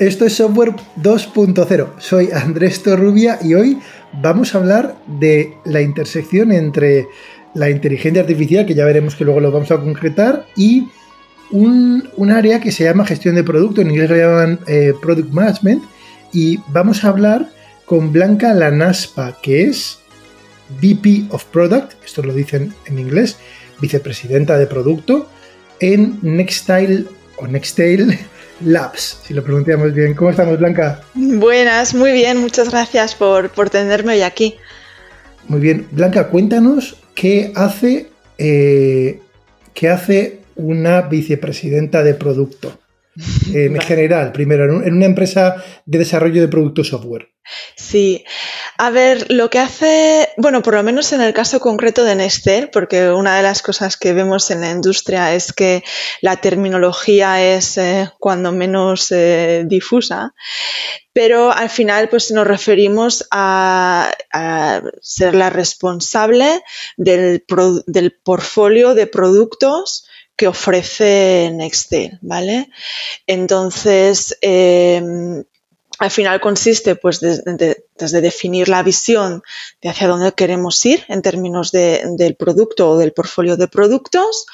Esto es Software 2.0. Soy Andrés Torrubia y hoy vamos a hablar de la intersección entre la inteligencia artificial, que ya veremos que luego lo vamos a concretar, y un, área que se llama gestión de producto, en inglés lo llaman eh, Product Management, y vamos a hablar con Blanca Lanaspa, que es VP of Product, esto lo dicen en inglés, vicepresidenta de producto, en Nextile o Nextile Labs, si lo pronunciamos bien. ¿Cómo estamos, Blanca? Buenas, muy bien, muchas gracias por, tenerme hoy aquí. Muy bien, Blanca, cuéntanos qué hace, eh, qué hace una vicepresidenta de producto. En general, primero, en una empresa de desarrollo de productos software. Sí, a ver, lo que hace, bueno, por lo menos en el caso concreto de Nestlé, porque una de las cosas que vemos en la industria es que la terminología es eh, cuando menos eh, difusa, pero al final pues nos referimos a, ser la responsable del, del portfolio de productos que ofrece Nextel, ¿vale? Entonces, em, al final consiste pues desde definir la visión de hacia dónde queremos ir en términos del producto o del portfolio de productos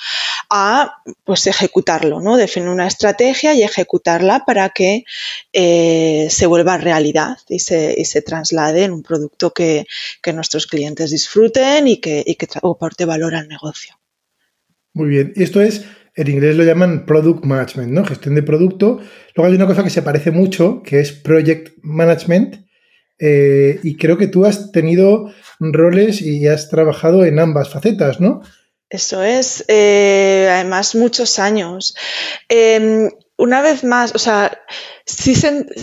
a pues ejecutarlo, ¿no? Definir una estrategia y ejecutarla para que eh, se vuelva realidad y se, y se, traslade en un producto que, nuestros clientes disfruten y que, y que aporte valor al negocio. Muy bien. Esto es, en inglés lo llaman Product Management, ¿no? Gestión de producto. Luego hay una cosa que se parece mucho, que es Project Management. Eh, y creo que tú has tenido roles y has trabajado en ambas facetas, ¿no? Eso es, eh, además muchos años. Em, una vez más, o sea, sí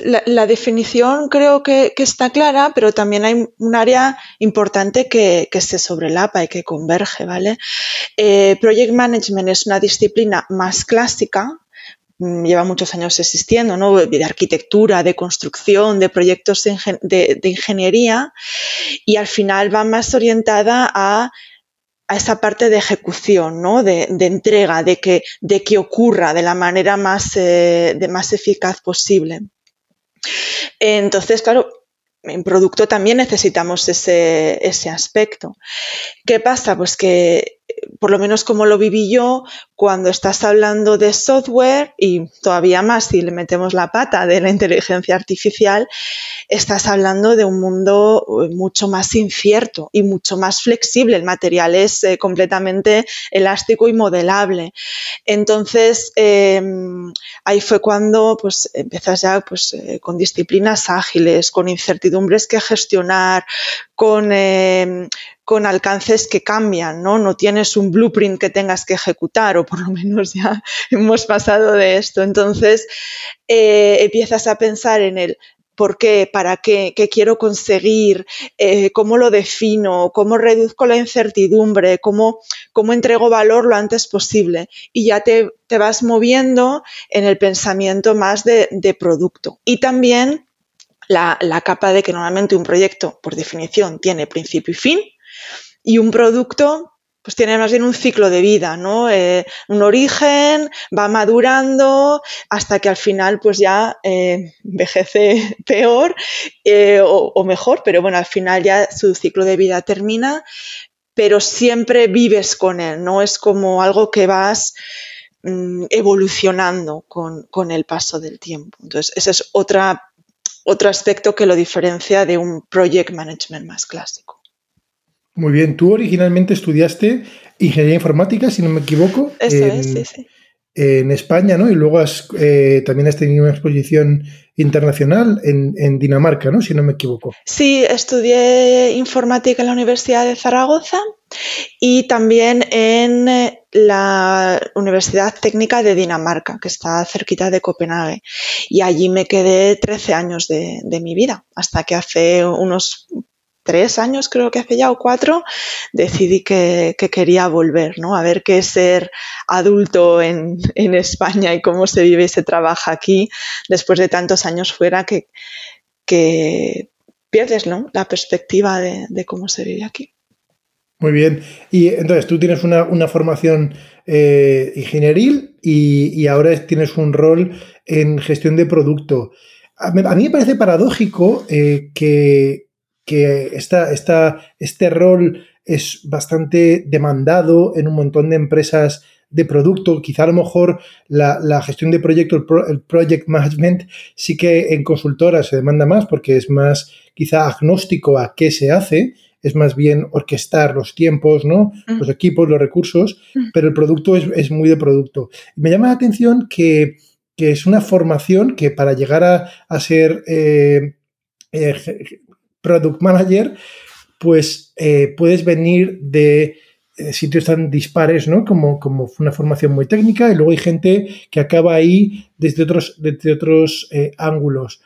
la, definición creo que, está clara, pero también hay un área importante que, se sobrelapa y que converge, ¿vale? Eh, project Management es una disciplina más clásica, mm, lleva muchos años existiendo, ¿no? De arquitectura, de construcción, de proyectos de ingeniería, y al final va más orientada a a esa parte de ejecución, ¿no? de, entrega, de que, de que ocurra de la manera más, eh, de más eficaz posible. Entonces, claro, en producto también necesitamos ese, ese aspecto. ¿Qué pasa? Pues que por lo menos como lo viví yo, cuando estás hablando de software y todavía más si le metemos la pata de la inteligencia artificial, estás hablando de un mundo eh, mucho más incierto y mucho más flexible. El material es eh, completamente elástico y modelable. Entonces, em, ahí fue cuando pues, empiezas ya pues, eh, con disciplinas ágiles, con incertidumbres que gestionar, con con alcances que cambian, ¿no? No tienes un blueprint que tengas que ejecutar, o por lo menos ya hemos pasado de esto. Entonces, eh, empiezas a pensar en el por qué, para qué, qué quiero conseguir, eh, cómo lo defino, cómo reduzco la incertidumbre, cómo, cómo entrego valor lo antes posible. Y ya te, vas moviendo en el pensamiento más de, producto. Y también la, la, capa de que normalmente un proyecto, por definición, tiene principio y fin, y un producto pues tiene más bien un ciclo de vida, ¿no? Eh, un origen, va madurando hasta que al final pues ya eh, envejece peor eh, o, mejor, pero bueno, al final ya su ciclo de vida termina, pero siempre vives con él, no es como algo que vas mm, evolucionando con, con, el paso del tiempo. Entonces, ese es otra, otro aspecto que lo diferencia de un project management más clásico. Muy bien, tú originalmente estudiaste ingeniería informática, si no me equivoco. en, España, ¿no? Y luego eh, también has tenido una exposición internacional en, Dinamarca, ¿no? Si no me equivoco. Sí, estudié informática en la Universidad de Zaragoza y también en eh, la Universidad Técnica de Dinamarca, que está cerquita de Copenhague. Y allí me quedé 13 años de, de mi vida, hasta que hace unos tres años, creo que hace ya, o cuatro, decidí que, quería volver, ¿no? A ver qué es ser adulto en, España y cómo se vive y se trabaja aquí después de tantos años fuera que, que pierdes, ¿no? La perspectiva de, cómo se vive aquí. Muy bien. Y entonces tú tienes una, formación eh, ingenieril y, ahora tienes un rol en gestión de producto. A, mí me parece paradójico eh, que, que este rol es bastante demandado en un montón de empresas de producto. Quizá a lo mejor la, gestión de proyecto, el, project management, sí que en consultoras se demanda más porque es más quizá agnóstico a qué se hace es más bien orquestar los tiempos, ¿no? Mm. Los equipos, los recursos, mm. pero el producto es, muy de producto. Me llama la atención que, es una formación que para llegar a, ser eh, eh, product manager, pues eh, puedes venir de sitios tan dispares, ¿no? Como, como una formación muy técnica y luego hay gente que acaba ahí desde otros, desde otros ángulos.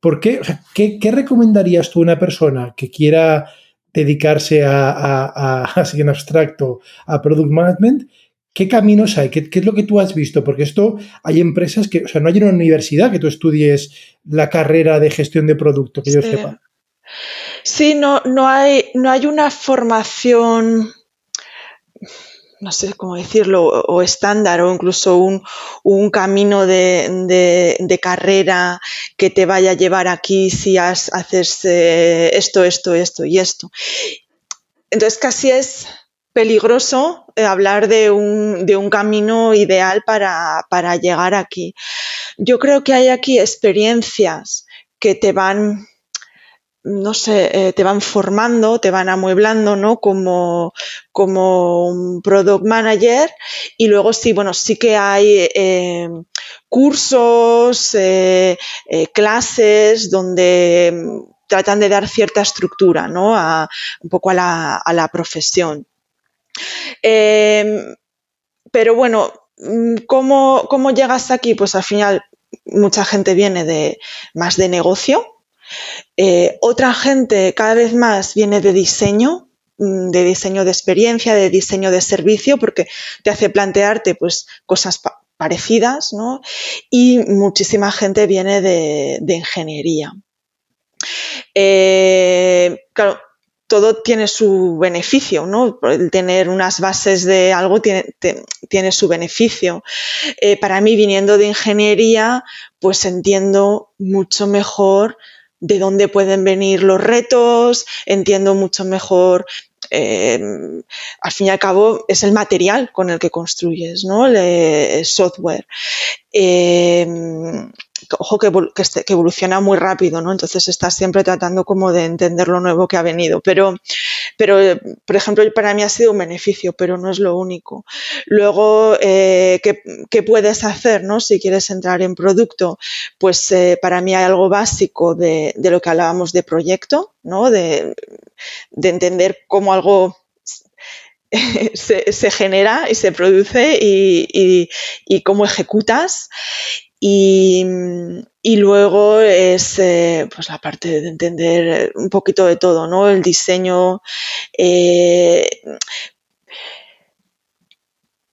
¿Por qué, qué, qué, recomendarías tú a una persona que quiera dedicarse a, así en abstracto, a product management, ¿qué caminos hay? ¿Qué, es lo que tú has visto? Porque esto hay empresas que, o sea, no hay una universidad que tú estudies la carrera de gestión de producto, que yo sepa. Sí, no, no, hay, no hay una formación no sé cómo decirlo, o estándar o incluso un, camino de, carrera que te vaya a llevar aquí si haces eh, esto, esto, esto y esto. Entonces casi es peligroso eh, hablar de un, camino ideal para, para llegar aquí. Yo creo que hay aquí experiencias que te van no sé, eh, te van formando, te van amueblando, ¿no? Como, como un product manager. Y luego sí, bueno, sí que hay eh, cursos, eh, clases donde tratan de dar cierta estructura, ¿no? Un poco a la, a la profesión. Em, pero bueno, ¿cómo, ¿cómo llegas aquí? Pues al final mucha gente viene de más de negocio, eh, otra gente cada vez más viene de diseño, mm, de diseño de experiencia, de diseño de servicio, porque te hace plantearte pues, cosas parecidas, ¿no? Y muchísima gente viene de, ingeniería. Eh, claro, todo tiene su beneficio, ¿no? El tener unas bases de algo tiene, su beneficio. Eh, para mí, viniendo de ingeniería, pues entiendo mucho mejor de dónde pueden venir los retos, entiendo mucho mejor eh, al fin y al cabo es el material con el que construyes, ¿no? El software. Eh, ojo que, evoluciona muy rápido, ¿no? Entonces estás siempre tratando como de entender lo nuevo que ha venido. Pero, pero por ejemplo, para mí ha sido un beneficio, pero no es lo único. Luego, eh, ¿qué, puedes hacer, ¿no? Si quieres entrar en producto, pues eh, para mí hay algo básico de, lo que hablábamos de proyecto, ¿no? De, entender cómo algo se, genera y se produce y, cómo ejecutas. Y, luego es eh, pues la parte de entender un poquito de todo, ¿no? El diseño. Eh,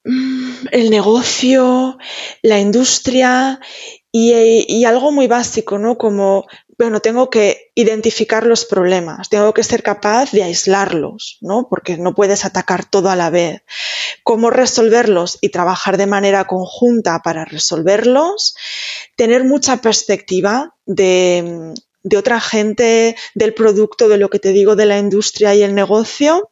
el negocio, la industria y, algo muy básico, ¿no? Como bueno, tengo que identificar los problemas, tengo que ser capaz de aislarlos, ¿no? Porque no puedes atacar todo a la vez. Cómo resolverlos y trabajar de manera conjunta para resolverlos, tener mucha perspectiva de, de otra gente, del producto, de lo que te digo, de la industria y el negocio,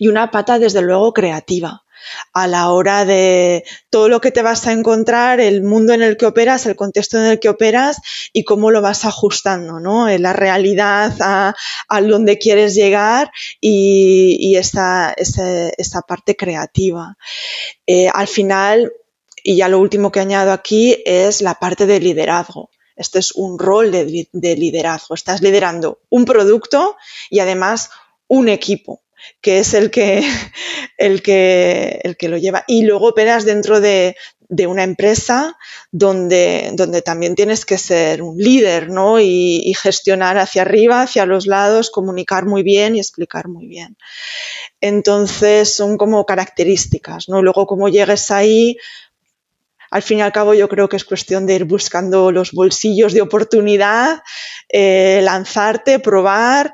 y una pata, desde luego, creativa a la hora de todo lo que te vas a encontrar, el mundo en el que operas, el contexto en el que operas y cómo lo vas ajustando, ¿no? En la realidad a, donde quieres llegar y, esa, parte creativa. Eh, al final, y ya lo último que añado aquí es la parte de liderazgo. Este es un rol de liderazgo. Estás liderando un producto y además un equipo que es el que, el que, el que lo lleva. Y luego operas dentro de, de una empresa donde, donde, también tienes que ser un líder, ¿no? Y, gestionar hacia arriba, hacia los lados, comunicar muy bien y explicar muy bien. Entonces son como características, ¿no? Luego como llegues ahí, al fin y al cabo yo creo que es cuestión de ir buscando los bolsillos de oportunidad, eh, lanzarte, probar,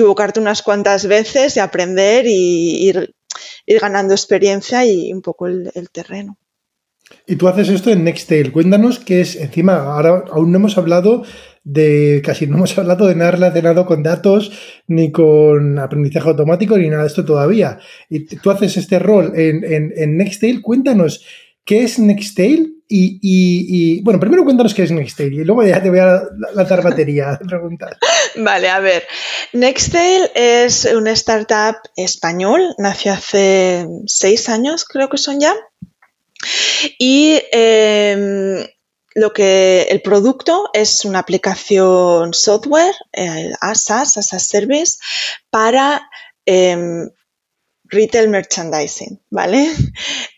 equivocarte unas cuantas veces y aprender y ir, ganando experiencia y un poco el, terreno. Y tú haces esto en Nextail. Cuéntanos qué es, encima, ahora aún no hemos hablado de, casi no hemos hablado de nada relacionado con datos, ni con aprendizaje automático, ni nada de esto todavía. Y tú haces este rol en, en, en Nextail. Cuéntanos qué es Nextail y, bueno, primero cuéntanos qué es Nextail y luego ya te voy a lanzar batería preguntas. Vale, a ver. Nextail es una startup español, nació hace seis años, creo que son ya. Y em, lo que el producto es una aplicación software, eh, ASAS, ASAS Service, para em, retail merchandising, ¿vale?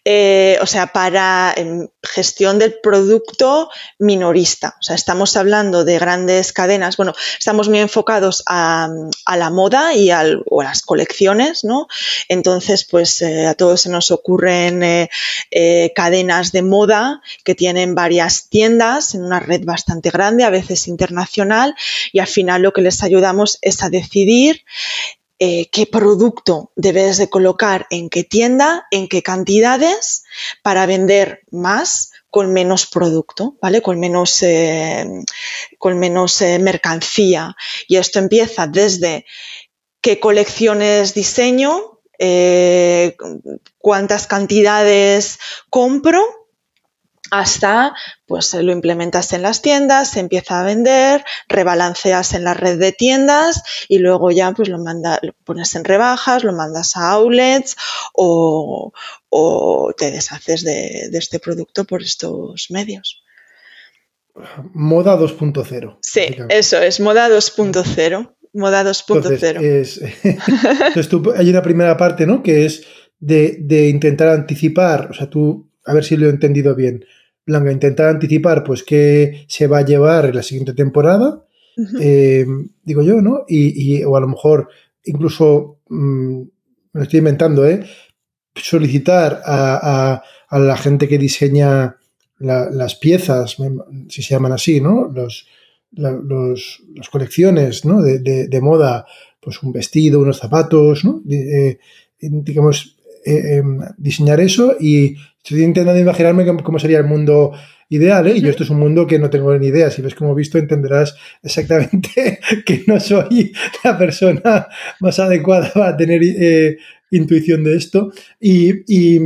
Eh, o sea, para em, gestión del producto minorista. O sea, estamos hablando de grandes cadenas. Bueno, estamos muy enfocados a, la moda y a las colecciones, ¿no? Entonces, pues eh, a todos se nos ocurren eh, cadenas de moda que tienen varias tiendas en una red bastante grande, a veces internacional, y al final lo que les ayudamos es a decidir eh, qué producto debes de colocar en qué tienda, en qué cantidades para vender más con menos producto, ¿vale? Con menos, eh, con menos eh, mercancía. Y esto empieza desde qué colecciones diseño, cuántas cantidades compro, hasta pues lo implementas en las tiendas, se empieza a vender, rebalanceas en la red de tiendas y luego ya pues lo, manda, lo pones en rebajas, lo mandas a outlets o, te deshaces de, este producto por estos medios. Moda 2.0. Sí, eso es, moda 2.0. Moda 2.0. Entonces, hay una primera parte, ¿no? Que es de, de intentar anticipar, o sea, tú, a ver si lo he entendido bien, Blanca, intentar anticipar pues qué se va a llevar en la siguiente temporada, eh, digo yo, ¿no? Y, o a lo mejor incluso, mm, me lo estoy inventando, ¿eh? Solicitar a, la gente que diseña las piezas, si se llaman así, ¿no? Los, las colecciones ¿no? de, moda, pues un vestido, unos zapatos, ¿no? Eh, digamos, eh, em, diseñar eso y estoy intentando imaginarme cómo sería el mundo ideal, ¿eh? Y yo esto es un mundo que no tengo ni idea. Si ves como he visto, entenderás exactamente que no soy la persona más adecuada para tener eh, intuición de esto. Y,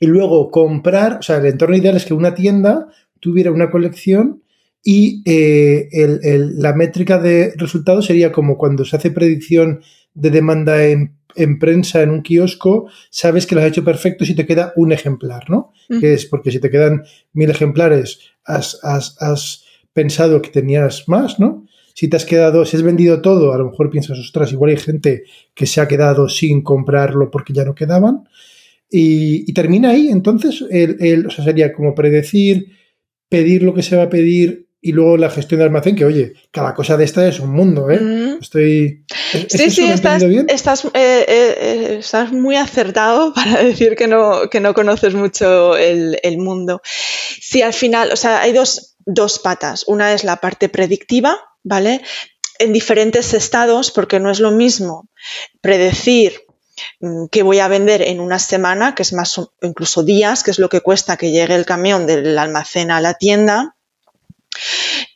luego comprar, o sea, el entorno ideal es que una tienda tuviera una colección y la métrica de resultados sería como cuando se hace predicción de demanda en en prensa en un kiosco, sabes que lo has hecho perfecto si te queda un ejemplar, ¿no? Que es porque si te quedan mil ejemplares, has, has, pensado que tenías más, ¿no? Si te has quedado, si has vendido todo, a lo mejor piensas, ostras, igual hay gente que se ha quedado sin comprarlo porque ya no quedaban. Y, termina ahí, entonces, el, o sea, sería como predecir, pedir lo que se va a pedir y luego la gestión de almacén, que oye, cada cosa de esta es un mundo, ¿eh? Mm. Estoy... sí, sí, estás, estás, eh, eh, estás, muy acertado para decir que no, que no conoces mucho el, mundo. Sí, al final, o sea, hay dos, dos patas. Una es la parte predictiva, ¿vale? En diferentes estados, porque no es lo mismo predecir mm, que voy a vender en una semana, que es más incluso días, que es lo que cuesta que llegue el camión del almacén a la tienda,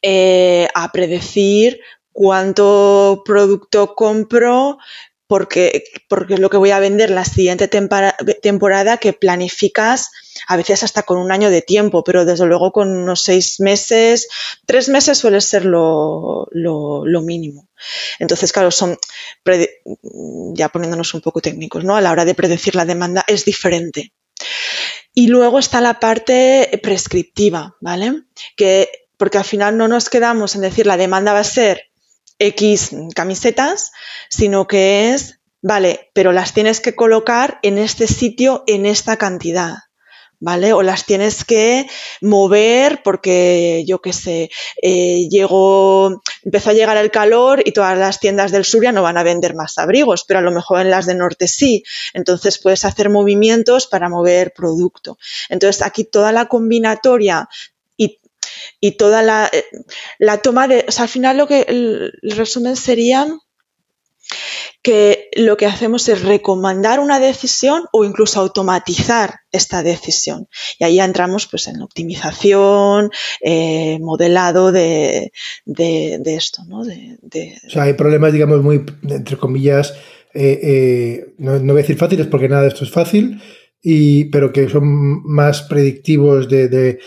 eh, a predecir cuánto producto compro porque, porque es lo que voy a vender la siguiente temporada que planificas a veces hasta con un año de tiempo, pero desde luego con unos seis meses, tres meses suele ser lo, mínimo. Entonces, claro, son, ya poniéndonos un poco técnicos, ¿no? A la hora de predecir la demanda es diferente. Y luego está la parte prescriptiva, ¿vale? Que porque al final no nos quedamos en decir la demanda va a ser X camisetas, sino que es, vale, pero las tienes que colocar en este sitio en esta cantidad. ¿Vale? O las tienes que mover porque, yo qué sé, eh, llegó, empezó a llegar el calor y todas las tiendas del sur ya no van a vender más abrigos, pero a lo mejor en las de norte sí. Entonces puedes hacer movimientos para mover producto. Entonces aquí toda la combinatoria y toda la, eh, la, toma de, o sea, al final lo que el, resumen sería que lo que hacemos es recomendar una decisión o incluso automatizar esta decisión. Y ahí entramos pues, en optimización, eh, modelado de, esto. ¿no? O sea, hay problemas, digamos, muy, entre comillas, eh, eh, no, voy a decir fáciles porque nada de esto es fácil, y, pero que son más predictivos de,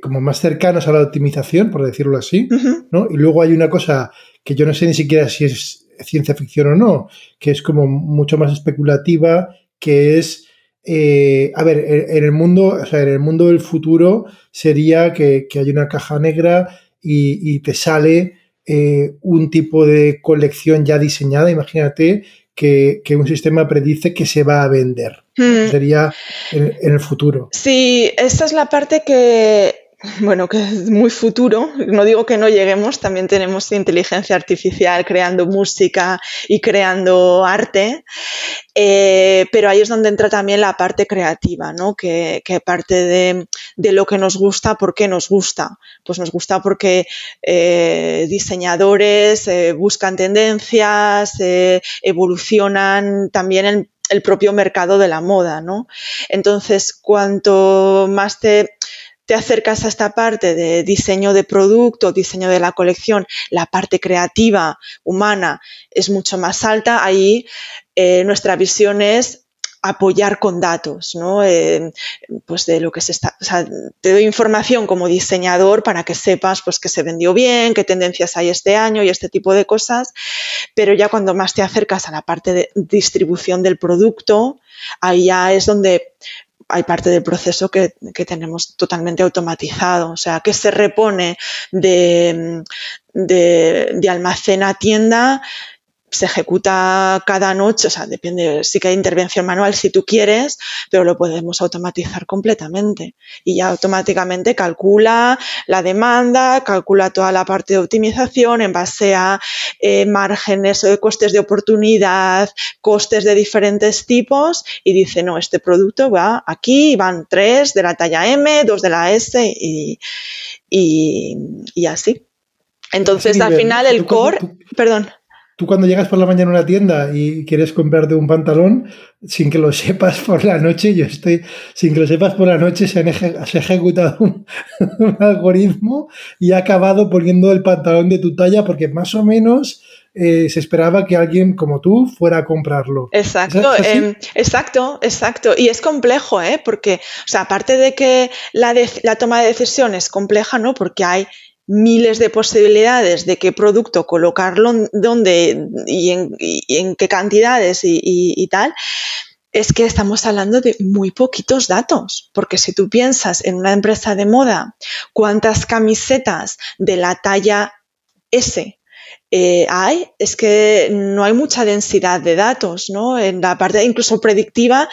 como más cercanos a la optimización, por decirlo así, ¿no? Y luego hay una cosa que yo no sé ni siquiera si es ciencia ficción o no, que es como mucho más especulativa, que es, eh, a ver, en el mundo, o sea, en el mundo del futuro sería que, hay una caja negra y, te sale eh, un tipo de colección ya diseñada, imagínate que, un sistema predice que se va a vender. Hmm. Sería en, el futuro. Sí, esta es la parte que bueno, que es muy futuro. No digo que no lleguemos, también tenemos inteligencia artificial creando música y creando arte, eh, pero ahí es donde entra también la parte creativa, ¿no? Que, parte de, lo que nos gusta, ¿por qué nos gusta? Pues nos gusta porque eh, diseñadores eh, buscan tendencias, evolucionan también el, el propio mercado de la moda, ¿no? Entonces, cuanto más te te acercas a esta parte de diseño de producto, diseño de la colección, la parte creativa, humana, es mucho más alta, ahí eh, nuestra visión es apoyar con datos, ¿no? Eh, pues de lo que se está, te doy información como diseñador para que sepas pues que se vendió bien, qué tendencias hay este año y este tipo de cosas, pero ya cuando más te acercas a la parte de distribución del producto, ahí ya es donde hay parte del proceso que, tenemos totalmente automatizado, o sea, que se repone de, de, de a tienda se ejecuta cada noche, o sea, depende, sí que hay intervención manual si tú quieres, pero lo podemos automatizar completamente. Y ya automáticamente calcula la demanda, calcula toda la parte de optimización en base a eh, márgenes o costes de oportunidad, costes de diferentes tipos y dice, no, este producto va aquí, van tres de la talla M, dos de la S y, y, así. Entonces, al final, el core, perdón. Tú cuando llegas por la mañana a una tienda y quieres comprarte un pantalón, sin que lo sepas por la noche, yo estoy, sin que lo sepas por la noche, se, ha ejecutado un, algoritmo y ha acabado poniendo el pantalón de tu talla porque más o menos eh, se esperaba que alguien como tú fuera a comprarlo. Exacto, em, exacto, exacto. Y es complejo, ¿eh? Porque, o sea, aparte de que la, la toma de decisión es compleja, ¿no? Porque hay miles de posibilidades de qué producto colocarlo, dónde y en, qué cantidades y, tal, es que estamos hablando de muy poquitos datos, porque si tú piensas en una empresa de moda, cuántas camisetas de la talla S eh, hay, es que no hay mucha densidad de datos, ¿no? En la parte incluso predictiva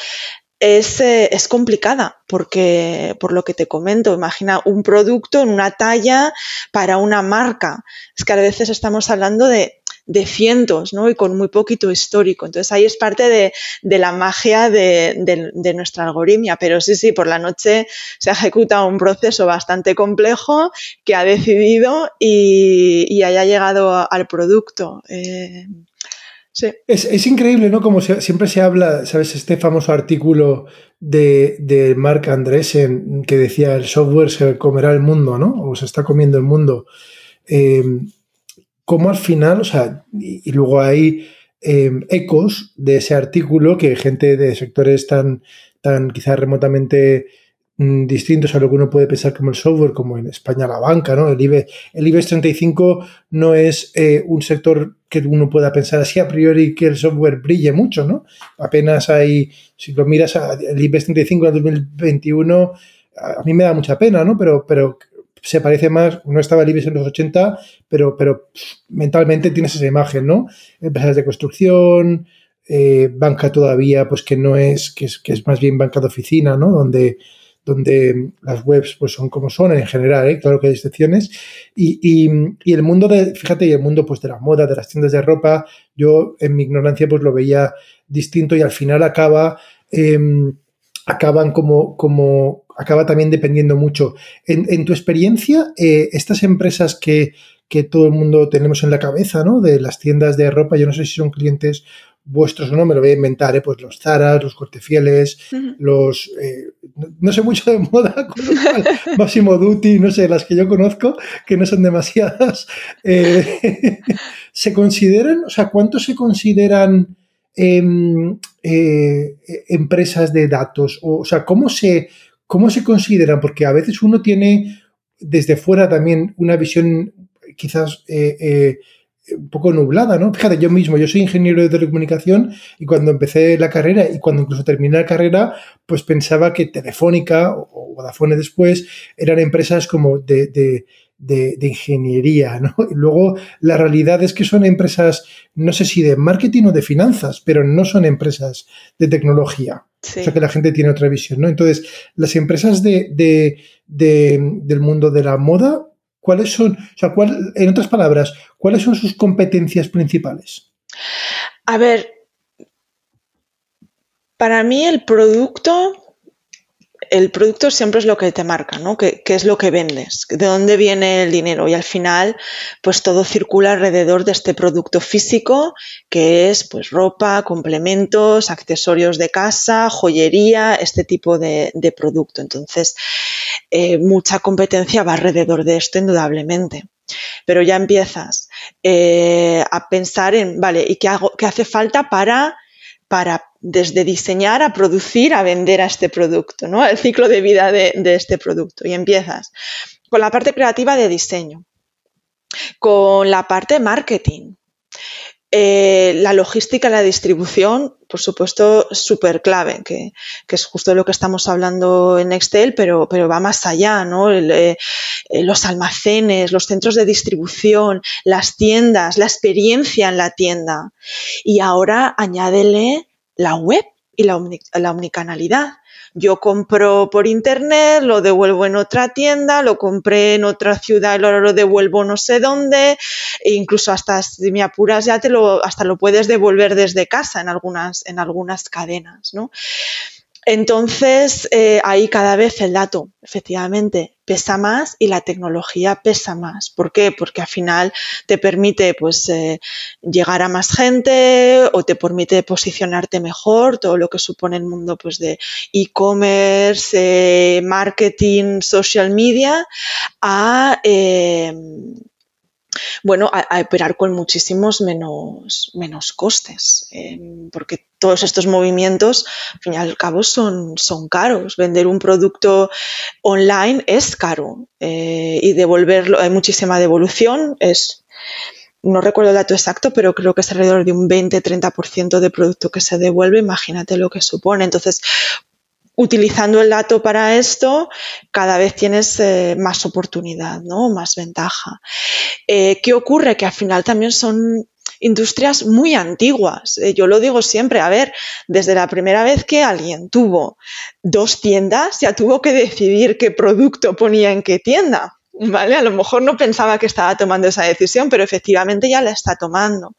eh, es, complicada porque, por lo que te comento, imagina un producto en una talla para una marca. Es que a veces estamos hablando de, cientos, ¿no? Y con muy poquito histórico. Entonces ahí es parte de, la magia de, nuestra algoritmia. Pero sí, sí, por la noche se ejecuta un proceso bastante complejo que ha decidido y, haya llegado al producto. Eh, es, increíble, ¿no? Como siempre se habla, ¿sabes? Este famoso artículo de, de Mark Andresen que decía el software se comerá el mundo, ¿no? O se está comiendo el mundo. Em, como al final, o sea, y, luego hay em, ecos de ese artículo que gente de sectores tan, tan quizás remotamente distintos a lo que uno puede pensar como el software, como en España la banca, ¿no? El IBEX, el IBEX 35 no es eh, un sector que uno pueda pensar así a priori que el software brille mucho, ¿no? Apenas hay, si lo miras, el IBEX 35 en 2021, a mí me da mucha pena, ¿no? Pero, pero se parece más, no estaba el IBEX en los 80, pero, pero mentalmente tienes esa imagen, ¿no? Empresas de construcción, eh, banca todavía, pues que no es que, es, que es más bien banca de oficina, ¿no? Donde donde las webs pues son como son en general, ¿eh? claro que hay excepciones. Y, el mundo de, fíjate, y el mundo pues de la moda, de las tiendas de ropa, yo en mi ignorancia pues lo veía distinto y al final acaba, em, acaban como, como, acaba también dependiendo mucho. En, tu experiencia, eh, estas empresas que, que todo el mundo tenemos en la cabeza, ¿no? De las tiendas de ropa, yo no sé si son clientes vuestros o no, me lo voy a inventar, ¿eh? pues los Zara, los Cortefieles, los... Eh, no, sé mucho de moda, con lo cual, Máximo Duty, no sé, las que yo conozco, que no son demasiadas, eh, ¿se consideran, o sea, cuántos se consideran em, eh, empresas de datos? O, o sea, ¿cómo se, ¿cómo se consideran? Porque a veces uno tiene desde fuera también una visión quizás un poco nublada, ¿no? Fíjate, yo mismo, yo soy ingeniero de telecomunicación y cuando empecé la carrera y cuando incluso terminé la carrera, pues pensaba que Telefónica o Vodafone después eran empresas como de, de, de, ingeniería, ¿no? Y luego la realidad es que son empresas, no sé si de marketing o de finanzas, pero no son empresas de tecnología. O sea que la gente tiene otra visión, ¿no? Entonces, las empresas de, del mundo de la moda ¿Cuáles son, o sea, cuál, en otras palabras, cuáles son sus competencias principales? A ver, para mí el producto el producto siempre es lo que te marca, ¿no? ¿Qué, es lo que vendes? ¿De dónde viene el dinero? Y al final, pues todo circula alrededor de este producto físico, que es pues ropa, complementos, accesorios de casa, joyería, este tipo de, producto. Entonces, eh, mucha competencia va alrededor de esto, indudablemente. Pero ya empiezas eh, a pensar en, vale, ¿y qué, hago, qué hace falta para para desde diseñar a producir a vender a este producto, ¿no? El ciclo de vida de, este producto. Y empiezas con la parte creativa de diseño, con la parte marketing, eh, la logística, la distribución, por supuesto, súper clave, que, es justo lo que estamos hablando en Excel, pero, pero va más allá, ¿no? Eh, eh, los almacenes, los centros de distribución, las tiendas, la experiencia en la tienda. Y ahora añádele la web y la, la omnicanalidad. Yo compro por internet, lo devuelvo en otra tienda, lo compré en otra ciudad luego lo devuelvo no sé dónde, e incluso hasta si me apuras ya te lo, hasta lo puedes devolver desde casa en algunas, en algunas cadenas, ¿no? Entonces, eh, ahí cada vez el dato, efectivamente, pesa más y la tecnología pesa más. ¿Por qué? Porque al final te permite pues, eh, llegar a más gente o te permite posicionarte mejor, todo lo que supone el mundo pues, de e-commerce, eh, marketing, social media, a bueno, a, operar con muchísimos menos, menos costes, em, porque todos estos movimientos, al fin y al cabo, son, son caros. Vender un producto online es caro eh, y devolverlo, hay muchísima devolución, es no recuerdo el dato exacto, pero creo que es alrededor de un 20-30% de producto que se devuelve. Imagínate lo que supone. Entonces, utilizando el dato para esto, cada vez tienes eh, más oportunidad, ¿no? Más ventaja. Eh, ¿Qué ocurre? Que al final también son industrias muy antiguas. Eh, yo lo digo siempre, a ver, desde la primera vez que alguien tuvo dos tiendas, ya tuvo que decidir qué producto ponía en qué tienda. ¿Vale? A lo mejor no pensaba que estaba tomando esa decisión, pero efectivamente ya la está tomando.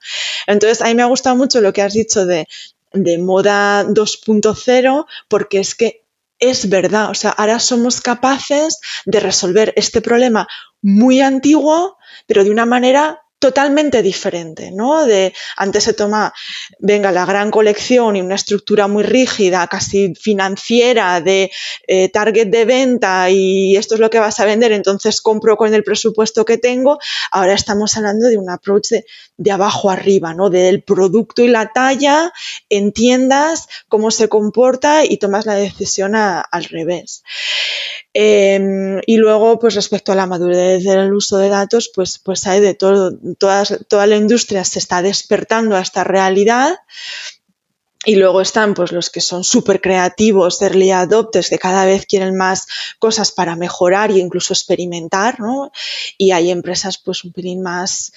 Entonces, a mí me ha gustado mucho lo que has dicho de de moda 2.0 porque es que es verdad, o sea, ahora somos capaces de resolver este problema muy antiguo, pero de una manera totalmente diferente, ¿no? De antes se toma, venga, la gran colección y una estructura muy rígida, casi financiera, de eh, target de venta y esto es lo que vas a vender, entonces compro con el presupuesto que tengo. Ahora estamos hablando de un approach de, abajo arriba, ¿no? Del producto y la talla, entiendas cómo se comporta y tomas la decisión al revés. Em, y luego, pues respecto a la madurez del uso de datos, pues, pues hay de todo. toda la industria se está despertando a esta realidad. Y luego están pues los que son súper creativos, early adopters, que cada vez quieren más cosas para mejorar e incluso experimentar, ¿no? Y hay empresas pues un pelín más,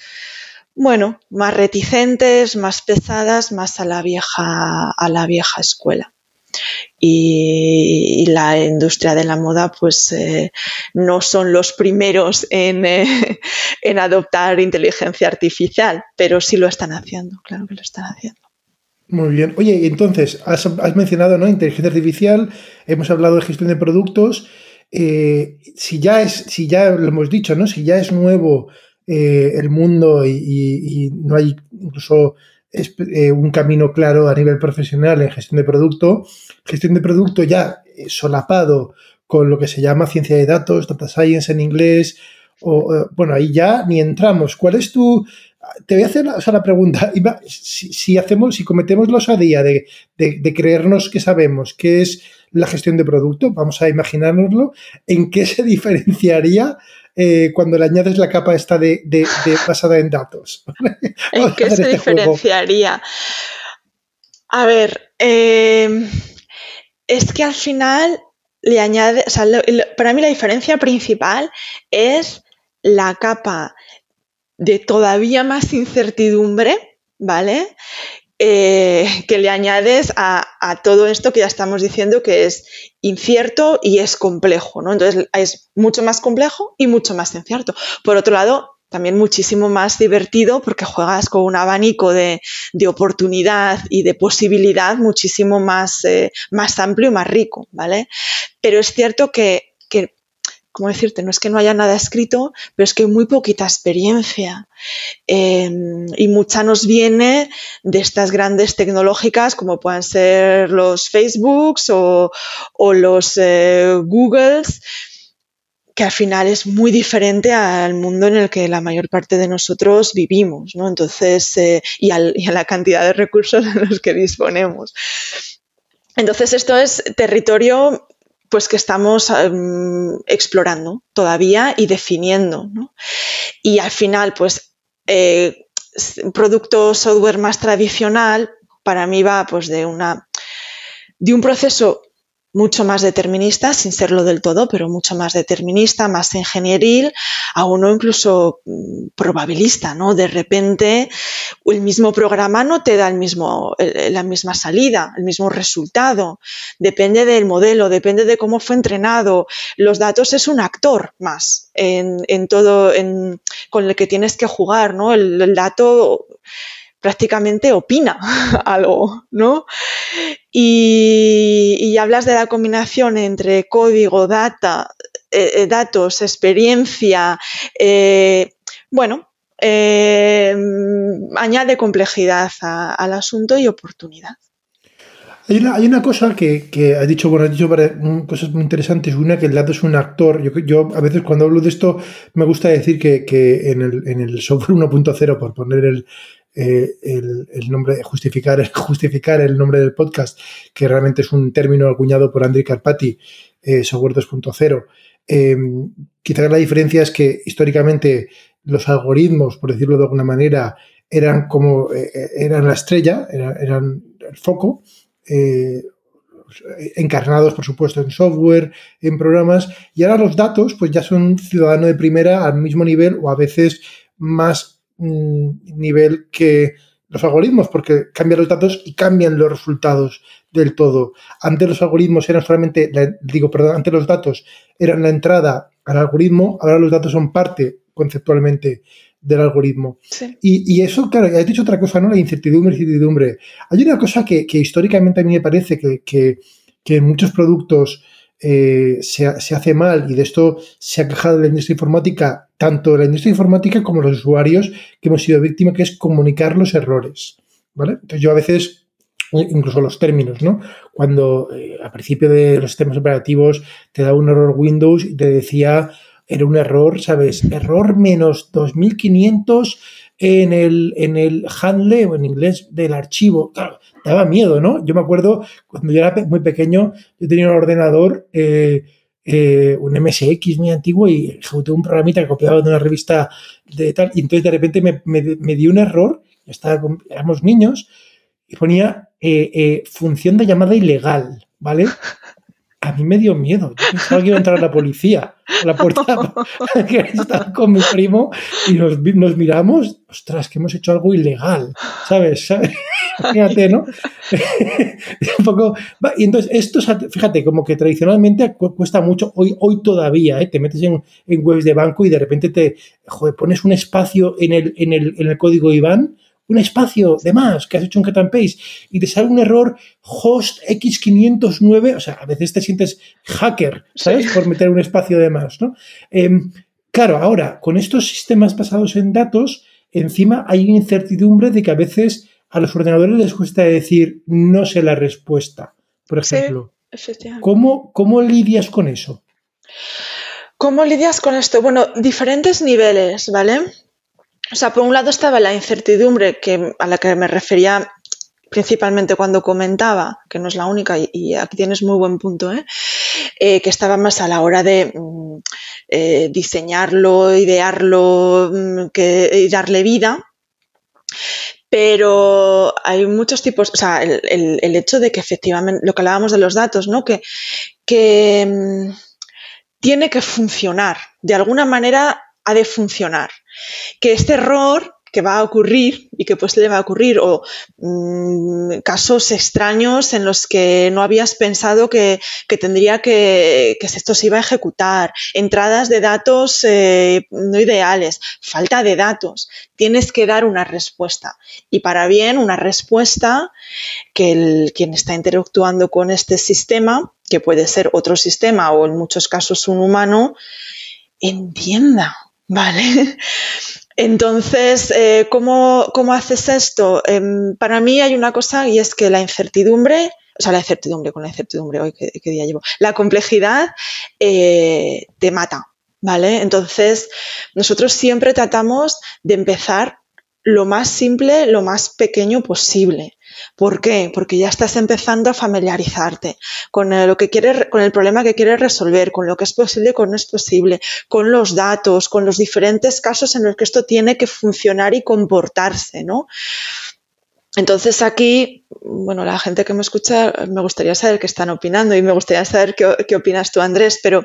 bueno, más reticentes, más pesadas, más a la vieja, a la vieja escuela y, la industria de la moda pues eh, no son los primeros en, eh, en, adoptar inteligencia artificial, pero sí lo están haciendo, claro que lo están haciendo. Muy bien. Oye, entonces, has, has mencionado ¿no? inteligencia artificial, hemos hablado de gestión de productos. Eh, si ya es, si ya lo hemos dicho, ¿no? Si ya es nuevo el mundo y, no hay incluso un camino claro a nivel profesional en gestión de producto. Gestión de producto ya solapado con lo que se llama ciencia de datos, data science en inglés, o, bueno, ahí ya ni entramos. ¿Cuál es tu, te voy a hacer la, pregunta. Si, hacemos, si cometemos la osadía de, de, creernos que sabemos qué es la gestión de producto, vamos a imaginárnoslo, ¿en qué se diferenciaría eh, cuando le añades la capa esta de, basada en datos? ¿En qué se este diferenciaría? A ver, em, es que al final le añade, o sea, para mí la diferencia principal es la capa de todavía más incertidumbre, ¿vale? Eh, que le añades a, todo esto que ya estamos diciendo que es incierto y es complejo, ¿no? Entonces es mucho más complejo y mucho más incierto. Por otro lado, también muchísimo más divertido porque juegas con un abanico de, oportunidad y de posibilidad muchísimo más, eh, más amplio y más rico, ¿vale? Pero es cierto que ¿cómo decirte? No es que no haya nada escrito, pero es que hay muy poquita experiencia. Em, y mucha nos viene de estas grandes tecnológicas como puedan ser los Facebooks o, los eh, Googles, que al final es muy diferente al mundo en el que la mayor parte de nosotros vivimos, ¿no? Entonces, eh, y, a la cantidad de recursos en los que disponemos. Entonces, esto es territorio pues que estamos em, explorando todavía y definiendo. Y al final, pues, eh, producto software más tradicional, para mí va pues de una de un proceso mucho más determinista, sin serlo del todo, pero mucho más determinista, más ingenieril, a uno incluso mm, probabilista, ¿no? De repente el mismo programa no te da el mismo, la misma salida, el mismo resultado. Depende del modelo, depende de cómo fue entrenado. Los datos es un actor más en, todo, con el que tienes que jugar, ¿no? el dato prácticamente opina algo, ¿no? Y, hablas de la combinación entre código, data, eh, eh, datos, experiencia, eh, bueno, añade complejidad al asunto y oportunidad. Hay una, cosa que, que dicho, bueno, has dicho cosas muy interesantes. Una, que el dato es un actor. Yo, yo a veces cuando hablo de esto me gusta decir que, que en, el, en el software 1.0, por poner el, eh, el, nombre, justificar, justificar el nombre del podcast, que realmente es un término acuñado por Andrei Carpati, eh, Software 2.0. Eh, quizás la diferencia es que históricamente los algoritmos, por decirlo de alguna manera, eran como eh, eran la estrella, eran, el foco, encarnados, por supuesto, en software, en programas, y ahora los datos, pues ya son ciudadano de primera al mismo nivel o a veces más nivel que los algoritmos, porque cambian los datos y cambian los resultados del todo. Antes los algoritmos eran solamente, digo, perdón, antes los datos eran la entrada al algoritmo, ahora los datos son parte conceptualmente del algoritmo. Y, eso, claro, has dicho otra cosa, ¿no? La incertidumbre, incertidumbre. Hay una cosa que, históricamente a mí me parece que, que, que en muchos productos eh, se, hace mal y de esto se ha quejado la industria informática, tanto la industria informática como los usuarios que hemos sido víctimas, que es comunicar los errores. ¿vale? Entonces yo a veces, incluso los términos, ¿no? Cuando eh, a principio de los sistemas operativos te da un error Windows y te decía, era un error, ¿sabes? Error menos 2500 en el, en el handle o en inglés del archivo. Claro, daba miedo, ¿no? Yo me acuerdo cuando yo era muy pequeño, yo tenía un ordenador, eh, eh, un MSX muy antiguo y ejecuté un programita que copiaba de una revista de tal, y entonces de repente me, me, dio un error, estaba éramos niños, y ponía eh, función de llamada ilegal, ¿vale? A mí me dio miedo. Yo pensaba que iba a entrar la policía a la puerta que estaba con mi primo y nos, miramos, ostras, que hemos hecho algo ilegal, ¿sabes? Fíjate, ¿no? y entonces, esto, fíjate, como que tradicionalmente cuesta mucho, hoy, hoy todavía, ¿eh? te metes en, webs de banco y de repente te pones un espacio en el, en el, en el código IBAN un espacio de más que has hecho un cut and paste y te sale un error host X509, o sea, a veces te sientes hacker, ¿sabes? Por meter un espacio de más, ¿no? Em, claro, ahora, con estos sistemas basados en datos, encima hay una incertidumbre de que a veces a los ordenadores les cuesta decir no sé la respuesta, por ejemplo. ¿Cómo, ¿Cómo lidias con eso? ¿Cómo lidias con esto? Bueno, diferentes niveles, ¿vale? O sea, por un lado estaba la incertidumbre que, a la que me refería principalmente cuando comentaba, que no es la única, y, aquí tienes muy buen punto, ¿eh? Eh, que estaba más a la hora de mm, eh, diseñarlo, idearlo mm, que, y darle vida. Pero hay muchos tipos, o sea, el, hecho de que efectivamente, lo que hablábamos de los datos, ¿no? Que, que mm, tiene que funcionar, de alguna manera ha de funcionar. Que este error que va a ocurrir y que pues le va a ocurrir o mm, casos extraños en los que no habías pensado que, tendría que, que, esto se iba a ejecutar, entradas de datos eh, no ideales, falta de datos. Tienes que dar una respuesta y para bien una respuesta que el, quien está interactuando con este sistema, que puede ser otro sistema o en muchos casos un humano, entienda, ¿vale? Entonces, eh, ¿cómo, haces esto? Em, para mí hay una cosa y es que la incertidumbre, o sea, la incertidumbre con la incertidumbre, hoy qué, día llevo, la complejidad eh, te mata, ¿vale? Entonces, nosotros siempre tratamos de empezar lo más simple, lo más pequeño posible. ¿Por qué? Porque ya estás empezando a familiarizarte con lo que quieres, con el problema que quieres resolver, con lo que es posible con no es posible, con los datos, con los diferentes casos en los que esto tiene que funcionar y comportarse, ¿no? Entonces aquí, bueno, la gente que me escucha, me gustaría saber qué están opinando y me gustaría saber qué, opinas tú, Andrés, pero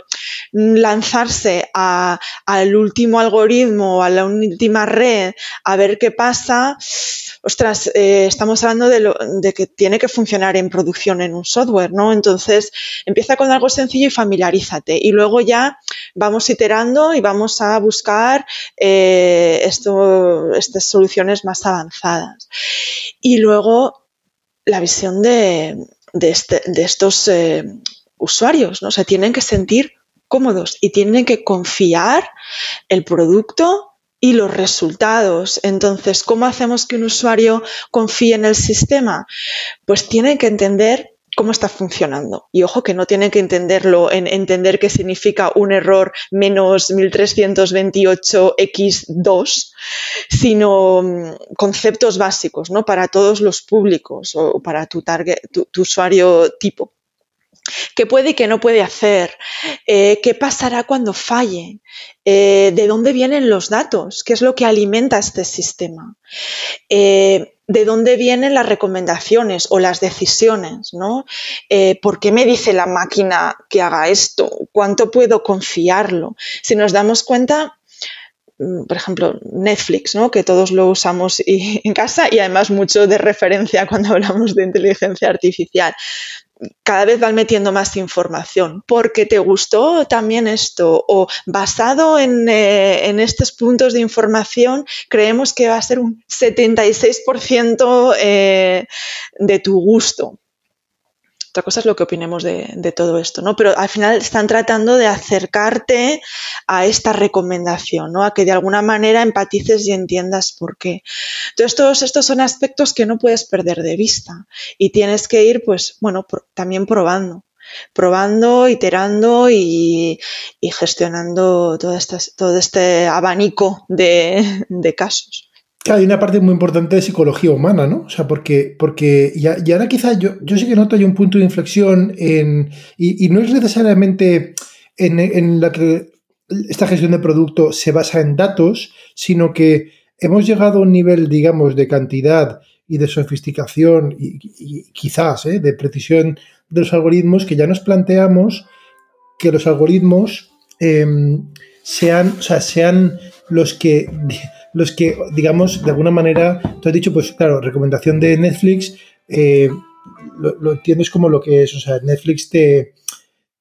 lanzarse al último algoritmo, a la última red, a ver qué pasa, ostras, eh, estamos hablando de, lo, de, que tiene que funcionar en producción en un software, ¿no? Entonces, empieza con algo sencillo y familiarízate. Y luego ya vamos iterando y vamos a buscar eh, estas soluciones más avanzadas. Y luego la visión de, este, estos eh, usuarios, ¿no? Se tienen que sentir cómodos y tienen que confiar el producto y los resultados. Entonces, ¿cómo hacemos que un usuario confíe en el sistema? Pues tiene que entender cómo está funcionando. Y ojo que no tiene que entenderlo en entender qué significa un error menos 1328x2, sino mm, conceptos básicos, ¿no? Para todos los públicos o para tu target, tu usuario tipo qué puede y qué no puede hacer, eh, qué pasará cuando falle, eh, de dónde vienen los datos, qué es lo que alimenta este sistema, eh, de dónde vienen las recomendaciones o las decisiones, ¿no? ¿Por qué me dice la máquina que haga esto? ¿Cuánto puedo confiarlo? Si nos damos cuenta, mm, por ejemplo, Netflix, ¿no? que todos lo usamos en casa y además mucho de referencia cuando hablamos de inteligencia artificial cada vez van metiendo más información porque te gustó también esto o basado en, eh, estos puntos de información creemos que va a ser un 76% eh, de tu gusto. Otra cosa es lo que opinemos de, todo esto, ¿no? Pero al final están tratando de acercarte a esta recomendación, ¿no? A que de alguna manera empatices y entiendas por qué. Entonces, todos estos son aspectos que no puedes perder de vista y tienes que ir, pues, bueno, también probando probando, iterando y, gestionando todo este, todo este abanico de casos. Claro, hay una parte muy importante de psicología humana, ¿no? O sea, porque, porque y, ahora quizás yo, yo sí que noto hay un punto de inflexión en, y, no es necesariamente en, la que esta gestión de producto se basa en datos, sino que hemos llegado a un nivel, digamos, de cantidad y de sofisticación y, quizás ¿eh? de precisión de los algoritmos que ya nos planteamos que los algoritmos em, sean, o sea, sean los que los que, digamos, de alguna manera, tú has dicho, pues claro, recomendación de Netflix, eh, lo, entiendes como lo que es, o sea, Netflix te,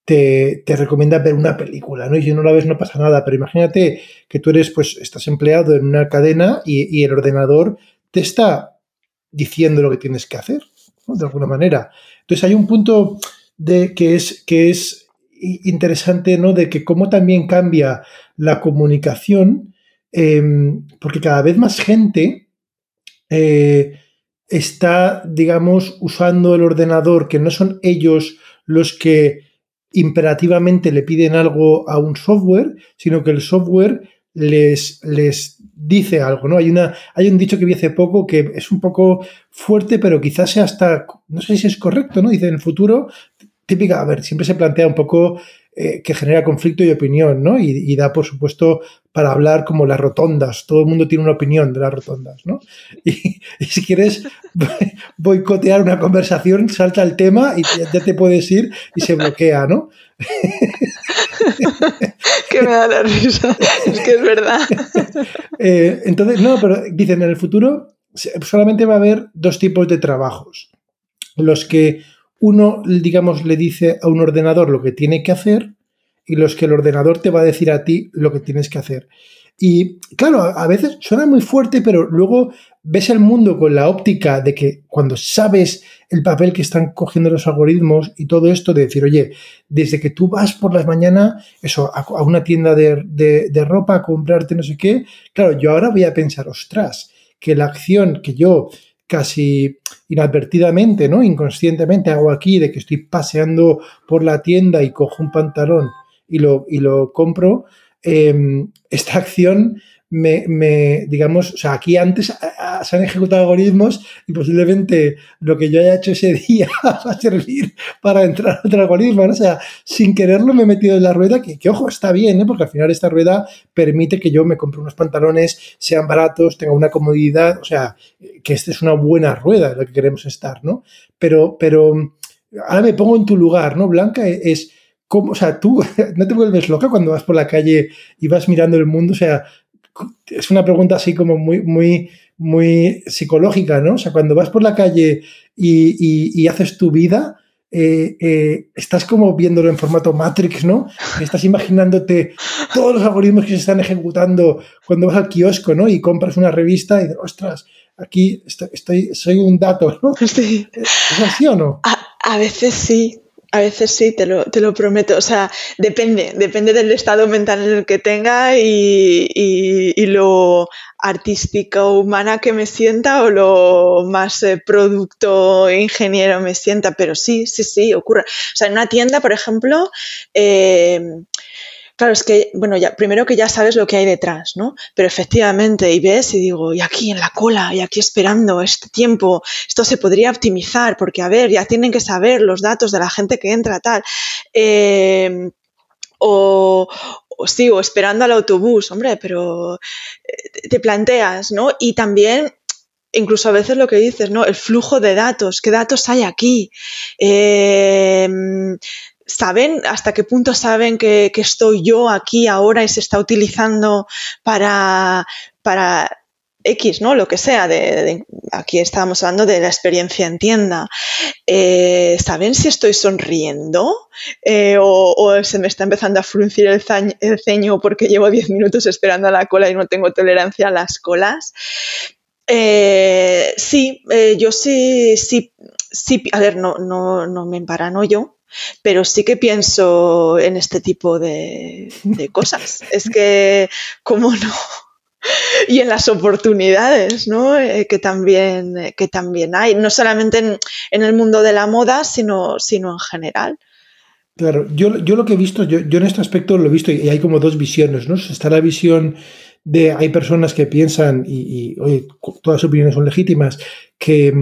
te, recomienda ver una película, ¿no? Y si no la ves no pasa nada, pero imagínate que tú eres, pues, estás empleado en una cadena y, el ordenador te está diciendo lo que tienes que hacer, ¿no? De alguna manera. Entonces hay un punto de que es, que es interesante, ¿no? De que cómo también cambia la comunicación, em, porque cada vez más gente eh, está, digamos, usando el ordenador, que no son ellos los que imperativamente le piden algo a un software, sino que el software les, les dice algo, ¿no? Hay, una, hay un dicho que vi hace poco que es un poco fuerte, pero quizás sea hasta, no sé si es correcto, ¿no? Dice, en el futuro, típica, a ver, siempre se plantea un poco eh, que genera conflicto y opinión, ¿no? Y, da, por supuesto, para hablar como las rotondas. Todo el mundo tiene una opinión de las rotondas, ¿no? Y, si quieres boicotear una conversación, salta el tema y ya, te puedes ir y se bloquea, ¿no? que me da la risa, es que es verdad. Eh, entonces, no, pero dicen, en el futuro solamente va a haber dos tipos de trabajos. Los que uno, digamos, le dice a un ordenador lo que tiene que hacer y los que el ordenador te va a decir a ti lo que tienes que hacer. Y claro, a veces suena muy fuerte, pero luego ves el mundo con la óptica de que cuando sabes el papel que están cogiendo los algoritmos y todo esto, de decir, oye, desde que tú vas por las mañanas, eso, a, una tienda de, de ropa a comprarte no sé qué, claro, yo ahora voy a pensar, ostras, que la acción que yo casi inadvertidamente, ¿no? Inconscientemente hago aquí de que estoy paseando por la tienda y cojo un pantalón y lo, y lo compro, em, esta acción me, digamos, o sea, aquí antes se han ejecutado algoritmos y posiblemente lo que yo haya hecho ese día va a servir para entrar a otro algoritmo, O sea, sin quererlo me he metido en la rueda, que, que ojo, está bien, ¿eh? porque al final esta rueda permite que yo me compre unos pantalones, sean baratos, tenga una comodidad, o sea, que esta es una buena rueda en la que queremos estar, ¿no? Pero, pero ahora me pongo en tu lugar, ¿no? Blanca es... Como, o sea, tú no te vuelves loca cuando vas por la calle y vas mirando el mundo, o sea, es una pregunta así como muy, muy, muy psicológica, ¿no? O sea, cuando vas por la calle y, haces tu vida, eh, eh, estás como viéndolo en formato Matrix, ¿no? Estás imaginándote todos los algoritmos que se están ejecutando cuando vas al kiosco, ¿no? Y compras una revista y dices, ostras, aquí estoy, soy un dato, ¿no? Sí. ¿Es así o no? a veces sí, a veces sí, te lo, te lo prometo. O sea, depende, depende del estado mental en el que tenga y, y, lo artística o humana que me sienta o lo más eh, producto ingeniero me sienta. Pero sí, sí, sí, ocurre. O sea, en una tienda, por ejemplo, eh, Claro, es que, bueno, ya, primero que ya sabes lo que hay detrás, ¿no? Pero efectivamente, y ves y digo, y aquí en la cola, y aquí esperando este tiempo, esto se podría optimizar, porque a ver, ya tienen que saber los datos de la gente que entra, tal. Em, o, o sigo esperando al autobús, hombre, pero eh, te planteas, ¿no? Y también incluso a veces lo que dices, ¿no? El flujo de datos, ¿qué datos hay aquí? Eh, saben hasta qué punto saben que, estoy yo aquí ahora y se está utilizando para, para X, ¿no? Lo que sea. De, aquí estábamos hablando de la experiencia en tienda. Eh, ¿Saben si estoy sonriendo? Eh, o, se me está empezando a fruncir el, ceño porque llevo 10 minutos esperando a la cola y no tengo tolerancia a las colas. Eh, sí, yo sí, sí, sí, a ver, no, no, no me yo pero sí que pienso en este tipo de, cosas. es que, ¿cómo no? y en las oportunidades ¿no? Eh, que, también, que también hay, no solamente en, el mundo de la moda, sino, sino en general. Claro, yo, lo que he visto, yo, en este aspecto lo he visto y hay como dos visiones, ¿no? Está la visión de, hay personas que piensan, y, y todas sus opiniones son legítimas, que,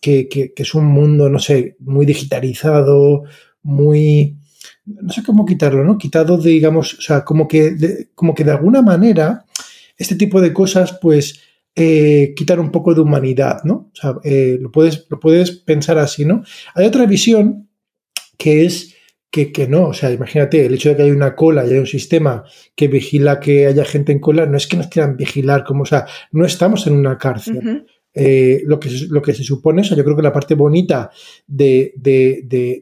que, es un mundo, no sé, muy digitalizado, muy, no sé cómo quitarlo, ¿no? Quitado, de, digamos, o sea, como que de, como que de alguna manera este tipo de cosas, pues, eh, quitar un poco de humanidad, ¿no? O sea, eh, lo, puedes, lo puedes pensar así, ¿no? Hay otra visión que es que, que, no, o sea, imagínate, el hecho de que haya una cola y hay un sistema que vigila que haya gente en cola, no es que nos quieran vigilar, como, o sea, no estamos en una cárcel. Eh, lo, que, lo que se supone, o sea, yo creo que la parte bonita de,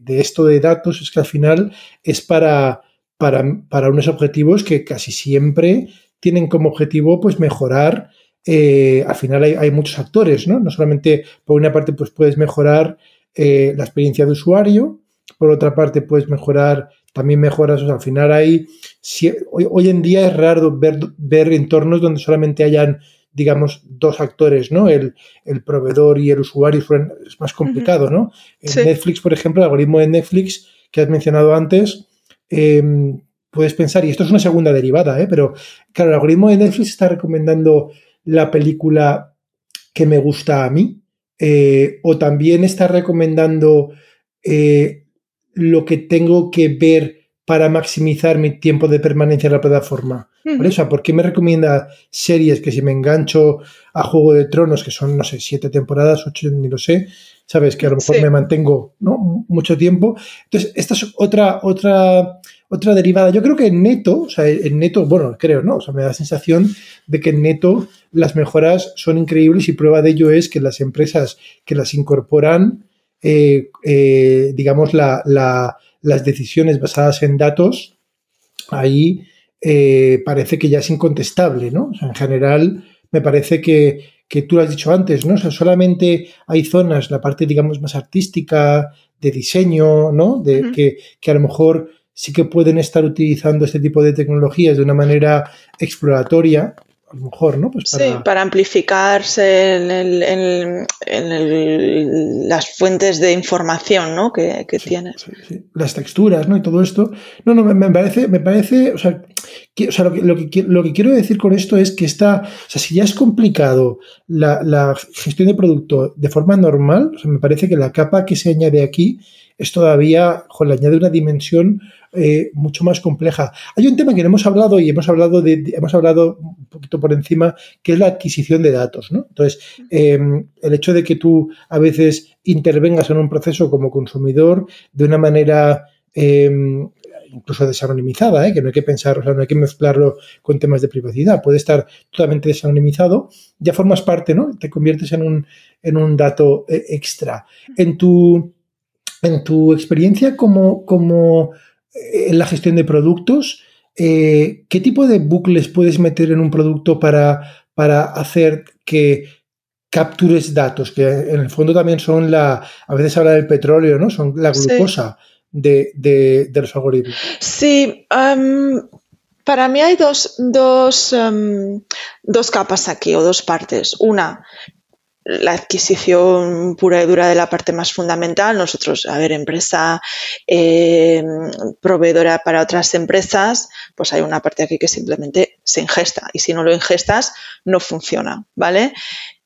esto de datos es que al final es para, para, unos objetivos que casi siempre tienen como objetivo pues mejorar, eh, al final hay, muchos actores, ¿no? No solamente por una parte pues puedes mejorar eh, la experiencia de usuario, por otra parte puedes mejorar también mejoras. al final hay, hoy, en día es raro ver, ver entornos donde solamente hayan digamos, dos actores, ¿no? El, proveedor y el usuario es más complicado, ¿no? En Netflix, por ejemplo, el algoritmo de Netflix que has mencionado antes, em, puedes pensar, y esto es una segunda derivada, ¿eh? pero claro, el algoritmo de Netflix está recomendando la película que me gusta a mí, eh, o también está recomendando eh, lo que tengo que ver para maximizar mi tiempo de permanencia en la plataforma. O sea, ¿por qué me recomienda series que si me engancho a Juego de Tronos, que son, no sé, siete temporadas, ocho, ni lo sé, sabes, que a lo mejor me mantengo ¿no? mucho tiempo? Entonces, esta es otra, otra, otra derivada. Yo creo que en neto, o sea, en neto, bueno, creo, ¿no? O sea, me da la sensación de que en neto las mejoras son increíbles y prueba de ello es que las empresas que las incorporan, eh, eh, digamos, la las decisiones basadas en datos, ahí eh, parece que ya es incontestable, ¿no? en general, me parece que, tú lo has dicho antes, ¿no? O solamente hay zonas, la parte, digamos, más artística, de diseño, ¿no? De, que, que a lo mejor sí que pueden estar utilizando este tipo de tecnologías de una manera exploratoria, a lo mejor, ¿no? Pues para... Sí, para amplificarse en, las fuentes de información, ¿no? Que, que tienes. Las texturas, ¿no? Y todo esto. No, no, me, parece, me parece, o sea, lo, que, lo, que, quiero decir con esto es que está, o sea, si ya es complicado la, gestión de producto de forma normal, o sea, me parece que la capa que se añade aquí es todavía, jo, le añade una dimensión eh, mucho más compleja. Hay un tema que no hemos hablado y hemos hablado de, hemos hablado un poquito por encima, que es la adquisición de datos. Entonces, em, el hecho de que tú a veces intervengas en un proceso como consumidor de una manera em, incluso desanonimizada, ¿eh? que no hay que pensar, o sea, no hay que mezclarlo con temas de privacidad, puede estar totalmente desanonimizado, ya formas parte, ¿no? Te conviertes en un, en un dato eh, extra. En tu, en tu experiencia como, como en la gestión de productos, eh, ¿qué tipo de bucles puedes meter en un producto para, para hacer que captures datos? Que en el fondo también son la, a veces habla del petróleo, ¿no? Son la glucosa de, los algoritmos. Sí, para mí hay dos, dos, dos capas aquí o dos partes. Una, la adquisición pura y dura de la parte más fundamental. Nosotros, a ver, empresa eh, proveedora para otras empresas, pues hay una parte aquí que simplemente se ingesta y si no lo ingestas no funciona, ¿vale?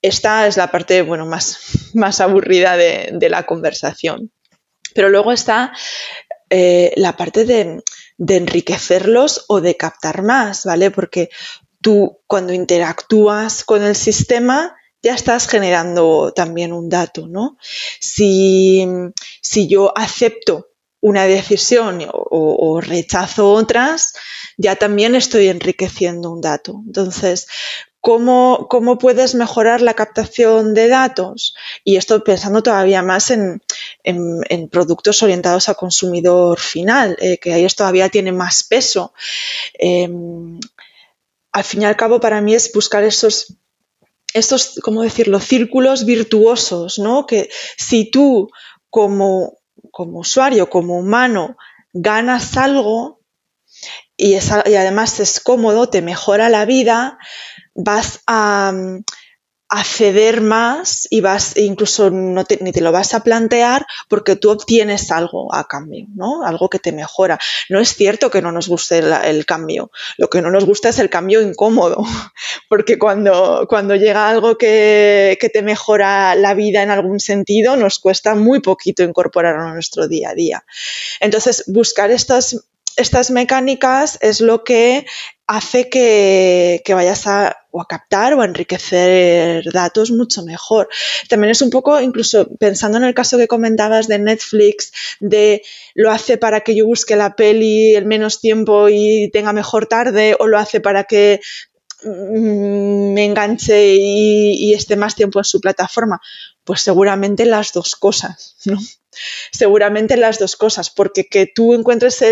Esta es la parte, bueno, más, más aburrida de, la conversación. Pero luego está eh, la parte de, de enriquecerlos o de captar más, ¿vale? Porque tú cuando interactúas con el sistema, ya estás generando también un dato, ¿no? Si, yo acepto una decisión o, rechazo otras, ya también estoy enriqueciendo un dato. Entonces, ¿cómo, puedes mejorar la captación de datos? Y esto pensando todavía más en, productos orientados a consumidor final, eh, que ahí todavía tiene más peso. Em, al fin y al cabo, para mí es buscar esos estos, ¿cómo decirlo?, círculos virtuosos, ¿no? Que si tú como, como usuario, como humano, ganas algo y además es cómodo, te mejora la vida, vas a, acceder más y vas, incluso no te, ni te lo vas a plantear porque tú obtienes algo a cambio, ¿no? Algo que te mejora. No es cierto que no nos guste el, cambio. Lo que no nos gusta es el cambio incómodo, porque cuando, cuando llega algo que, que te mejora la vida en algún sentido, nos cuesta muy poquito incorporarlo a nuestro día a día. Entonces, buscar estas estas mecánicas es lo que hace que, vayas a, a captar o a enriquecer datos mucho mejor. También es un poco, incluso pensando en el caso que comentabas de Netflix, de lo hace para que yo busque la peli en menos tiempo y tenga mejor tarde, o lo hace para que mm, me enganche y, y esté más tiempo en su plataforma. Pues seguramente las dos cosas, ¿no? Seguramente las dos cosas, porque que tú encuentres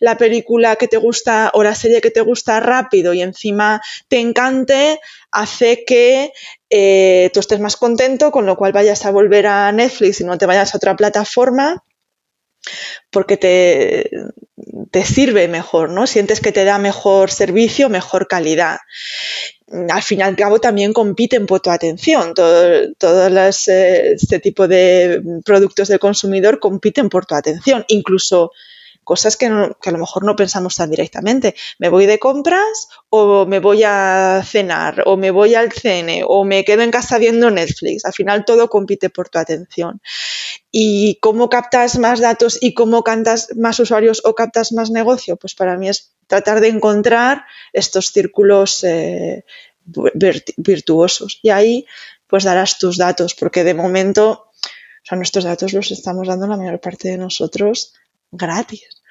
la película que te gusta o la serie que te gusta rápido y encima te encante, hace que eh, tú estés más contento, con lo cual vayas a volver a Netflix y no te vayas a otra plataforma. Porque te, te sirve mejor, ¿no? Sientes que te da mejor servicio, mejor calidad al fin y al cabo también compiten por tu atención. Todos eh, este tipo de productos del consumidor compiten por tu atención, incluso cosas que, a lo mejor no pensamos tan directamente. ¿Me voy de compras o me voy a cenar o me voy al cine o me quedo en casa viendo Netflix? Al final todo compite por tu atención. ¿Y cómo captas más datos y cómo cantas más usuarios o captas más negocio? Pues para mí es tratar de encontrar estos círculos eh, virtuosos. Y ahí pues darás tus datos, porque de momento, o sea, nuestros datos los estamos dando la mayor parte de nosotros gratis.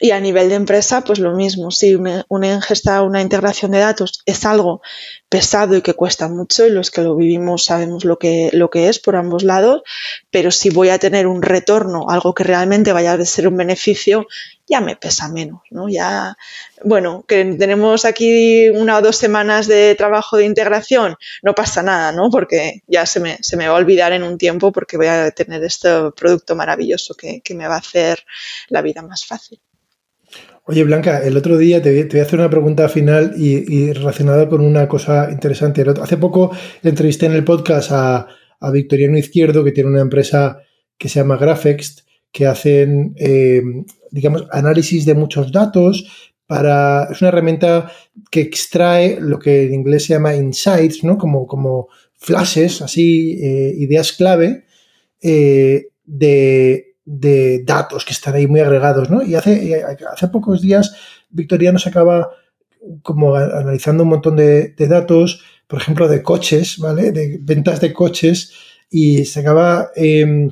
Y a nivel de empresa, pues lo mismo. Si una, ingesta, una integración de datos es algo pesado y que cuesta mucho, y los que lo vivimos sabemos lo que, lo que es por ambos lados, pero si voy a tener un retorno, algo que realmente vaya a ser un beneficio, ya me pesa menos, ¿no? Ya, bueno, que tenemos aquí una o dos semanas de trabajo de integración, no pasa nada, ¿no? Porque ya se me, se me va a olvidar en un tiempo porque voy a tener este producto maravilloso que, que me va a hacer la vida más fácil. Oye, Blanca, el otro día te, voy a hacer una pregunta final y, relacionada con una cosa interesante. Hace poco entrevisté en el podcast a, Victoriano Izquierdo, que tiene una empresa que se llama Graphext, que hacen, eh, digamos, análisis de muchos datos. Para, es una herramienta que extrae lo que en inglés se llama insights, ¿no? Como, como flashes, así, eh, ideas clave eh, de, de datos que están ahí muy agregados, ¿no? Y hace, hace pocos días Victoriano se acaba como analizando un montón de, datos, por ejemplo, de coches, ¿vale? De ventas de coches y se acaba eh,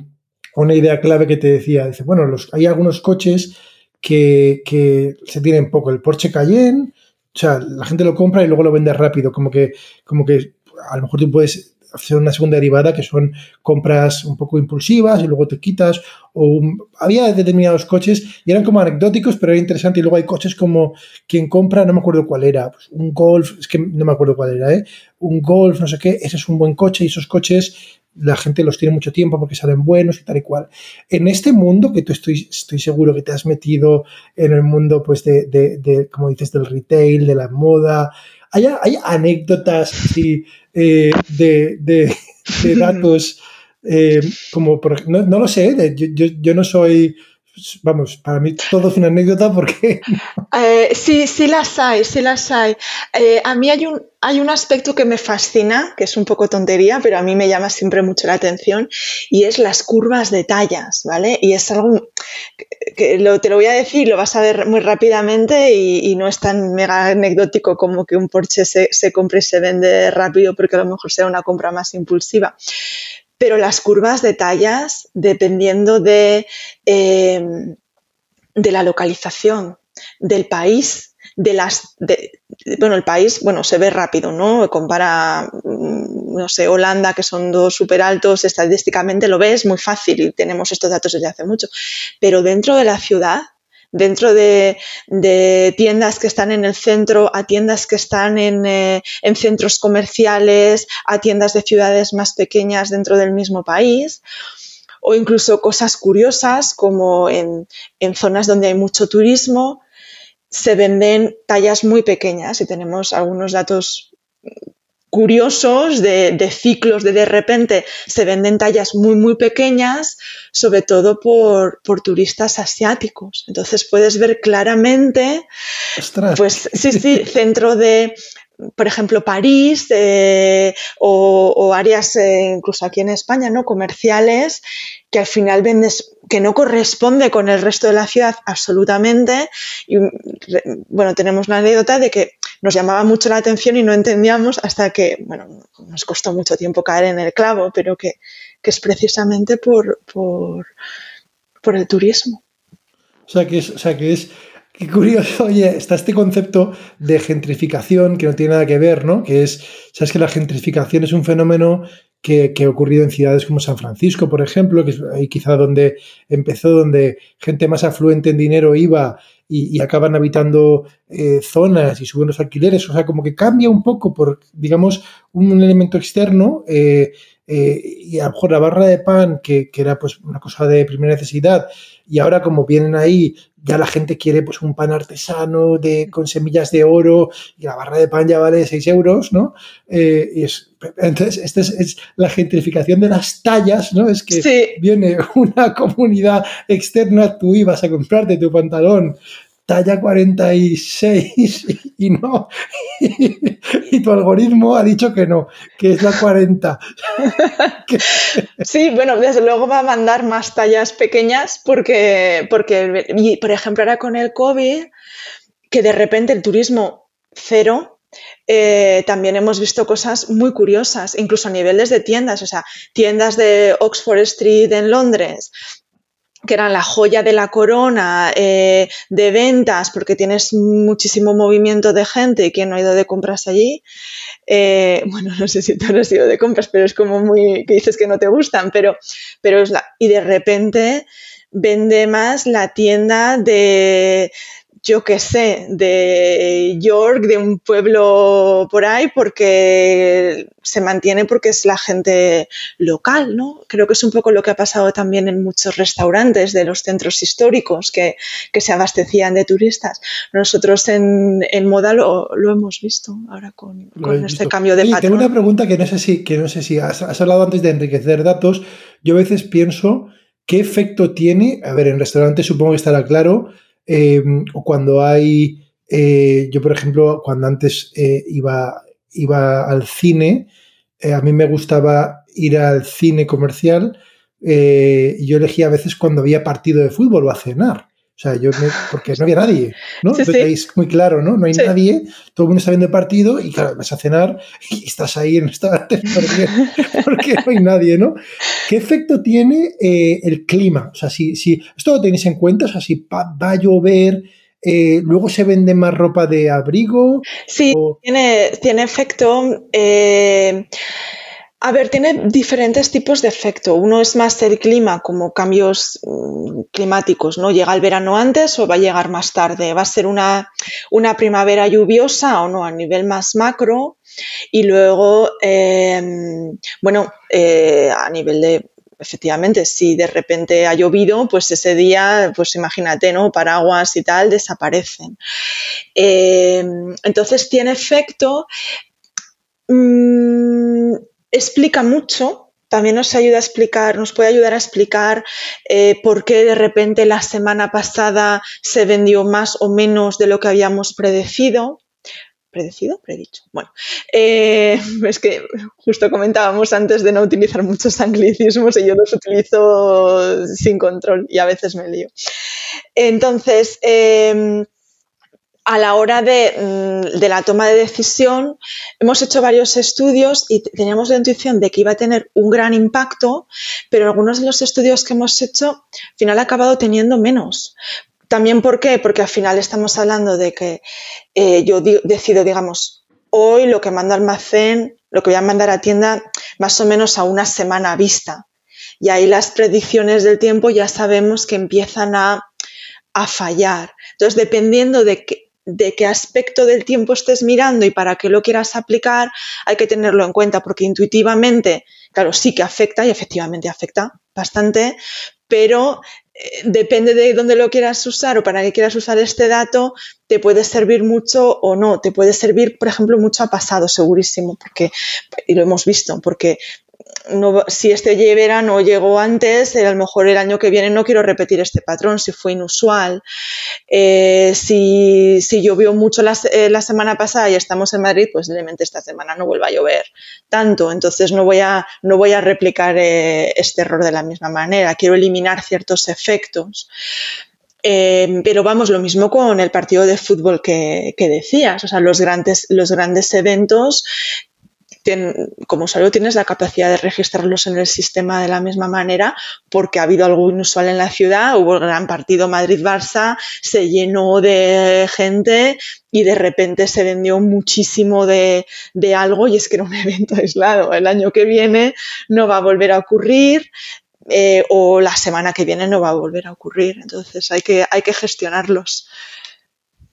una idea clave que te decía, dice, bueno, hay algunos coches que, que, se tienen poco, el Porsche Cayenne, o sea, la gente lo compra y luego lo vende rápido, como que, como que a lo mejor tú puedes hacer una segunda derivada que son compras un poco impulsivas y luego te quitas. O había determinados coches y eran como anecdóticos, pero era interesante. Y luego hay coches como quien compra, no me acuerdo cuál era, pues un Golf, es que no me acuerdo cuál era, ¿eh? un Golf, no sé qué, ese es un buen coche y esos coches la gente los tiene mucho tiempo porque salen buenos y tal y cual. En este mundo que tú estoy, estoy seguro que te has metido en el mundo, pues, de, de, como dices, del retail, de la moda, hay, hay anécdotas así eh, de, de, datos, eh, como por, no, no, lo sé, yo, yo, yo, no soy, vamos, para mí todo es una anécdota porque... Eh, sí, sí las hay, sí las hay. a mí hay un, hay un aspecto que me fascina, que es un poco tontería, pero a mí me llama siempre mucho la atención, y es las curvas de tallas, ¿vale? Y es algo que lo, te lo voy a decir, lo vas a ver muy rápidamente y, no es tan mega anecdótico como que un Porsche se, se, compre y se vende rápido porque a lo mejor sea una compra más impulsiva. Pero las curvas de tallas, dependiendo de, eh, de la localización, del país, de las, bueno, el país, bueno, se ve rápido, ¿no? Compara, mm, no sé, Holanda, que son dos súper altos, estadísticamente lo ves muy fácil y tenemos estos datos desde hace mucho. Pero dentro de la ciudad, dentro de, tiendas que están en el centro, a tiendas que están en, eh, en, centros comerciales, a tiendas de ciudades más pequeñas dentro del mismo país, o incluso cosas curiosas como en zonas donde hay mucho turismo, se venden tallas muy pequeñas y tenemos algunos datos curiosos de, ciclos de de repente se venden tallas muy muy pequeñas sobre todo por, turistas asiáticos entonces puedes ver claramente pues sí sí centro de por ejemplo, París o, áreas eh, incluso aquí en España, ¿no? Comerciales que al final vendes que no corresponde con el resto de la ciudad absolutamente. Y bueno, tenemos la anécdota de que nos llamaba mucho la atención y no entendíamos hasta que, bueno, nos costó mucho tiempo caer en el clavo, pero que, que es precisamente por, por, el turismo. O sea, que es, o sea, que es Qué curioso, oye, está este concepto de gentrificación que no tiene nada que ver, ¿no? Que es, sabes que la gentrificación es un fenómeno que, ha ocurrido en ciudades como San Francisco, por ejemplo, que es ahí quizá donde empezó, donde gente más afluente en dinero iba y, acaban habitando eh, zonas y suben los alquileres. O sea, como que cambia un poco por, digamos, un elemento externo. Eh, eh, y a lo mejor la barra de pan, que, que, era pues una cosa de primera necesidad, y ahora como vienen ahí, ya la gente quiere pues un pan artesano de, con semillas de oro, y la barra de pan ya vale 6 euros, ¿no? Eh, y es, entonces, esta es, es, la gentrificación de las tallas, ¿no? Es que sí. viene una comunidad externa, tú ibas a comprarte tu pantalón talla 46 y no, y, tu algoritmo ha dicho que no, que es la 40. Sí, bueno, desde luego va a mandar más tallas pequeñas porque, porque y, por ejemplo, ahora con el COVID, que de repente el turismo cero, eh, también hemos visto cosas muy curiosas, incluso a niveles de tiendas, o sea, tiendas de Oxford Street en Londres, que eran la joya de la corona eh, de ventas, porque tienes muchísimo movimiento de gente y quien no ha ido de compras allí. Eh, bueno, no sé si tú has ido de compras, pero es como muy que dices que no te gustan, pero, pero es la. Y de repente vende más la tienda de yo qué sé, de York, de un pueblo por ahí, porque se mantiene porque es la gente local, ¿no? Creo que es un poco lo que ha pasado también en muchos restaurantes de los centros históricos que, que se abastecían de turistas. Nosotros en, en moda lo, lo, hemos visto ahora con, con este visto. cambio de Oye, patrón. Tengo una pregunta que no sé si, que no sé si has, has hablado antes de enriquecer datos. Yo a veces pienso qué efecto tiene, a ver, en restaurantes supongo que estará claro, eh, o cuando hay, eh, yo por ejemplo, cuando antes eh, iba, iba al cine, eh, a mí me gustaba ir al cine comercial eh, y yo elegía a veces cuando había partido de fútbol o a cenar. O sea, yo me, porque no había nadie, ¿no? Sí, Entonces, sí. es muy claro, ¿no? No hay Sí. nadie, todo el mundo está viendo el partido y claro, vas a cenar y estás ahí en el restaurante porque, porque no hay nadie, ¿no? ¿Qué efecto tiene eh, el clima? O sea, si, si esto lo tenéis en cuenta, o sea, si va, va a llover, eh, luego se vende más ropa de abrigo. Sí, o- tiene, tiene efecto. eh, a ver, tiene diferentes tipos de efecto. Uno es más el clima, como cambios mm, climáticos, ¿no? Llega el verano antes o va a llegar más tarde. Va a ser una, una primavera lluviosa o no, a nivel más macro. Y luego, eh, bueno, eh, a nivel de, efectivamente, si de repente ha llovido, pues ese día, pues imagínate, ¿no? Paraguas y tal desaparecen. Eh, entonces tiene efecto, mm, explica mucho, también nos ayuda a explicar, nos puede ayudar a explicar eh, por qué de repente la semana pasada se vendió más o menos de lo que habíamos predecido. ¿Predecido? Predicho. Bueno, eh, es que justo comentábamos antes de no utilizar muchos anglicismos y yo los utilizo sin control y a veces me lío. Entonces, eh, a la hora de, mm, de, la toma de decisión, hemos hecho varios estudios y teníamos la intuición de que iba a tener un gran impacto, pero algunos de los estudios que hemos hecho, al final ha acabado teniendo menos. También, ¿por qué? Porque al final estamos hablando de que eh, yo decido, digamos, hoy lo que mando a almacén, lo que voy a mandar a tienda, más o menos a una semana vista. Y ahí las predicciones del tiempo ya sabemos que empiezan a, a fallar. Entonces, dependiendo de que, de qué aspecto del tiempo estés mirando y para qué lo quieras aplicar, hay que tenerlo en cuenta porque intuitivamente, claro, sí que afecta y efectivamente afecta bastante, pero eh, depende de dónde lo quieras usar o para qué quieras usar este dato, te puede servir mucho o no. Te puede servir, por ejemplo, mucho a pasado, segurísimo, porque, y lo hemos visto, porque no, si este verano llegó antes, a lo mejor el año que viene no quiero repetir este patrón, si fue inusual. Eh, si, si, llovió mucho la, eh, la, semana pasada y estamos en Madrid, pues esta semana no vuelva a llover tanto. Entonces no voy a, no voy a replicar eh, este error de la misma manera. Quiero eliminar ciertos efectos. Eh, pero vamos, lo mismo con el partido de fútbol que, que decías. O sea, los grandes, los grandes eventos como usuario tienes la capacidad de registrarlos en el sistema de la misma manera porque ha habido algo inusual en la ciudad, hubo el gran partido Madrid-Barça, se llenó de gente y de repente se vendió muchísimo de, de, algo y es que era un evento aislado. El año que viene no va a volver a ocurrir. Eh, o la semana que viene no va a volver a ocurrir. Entonces hay que, hay que gestionarlos.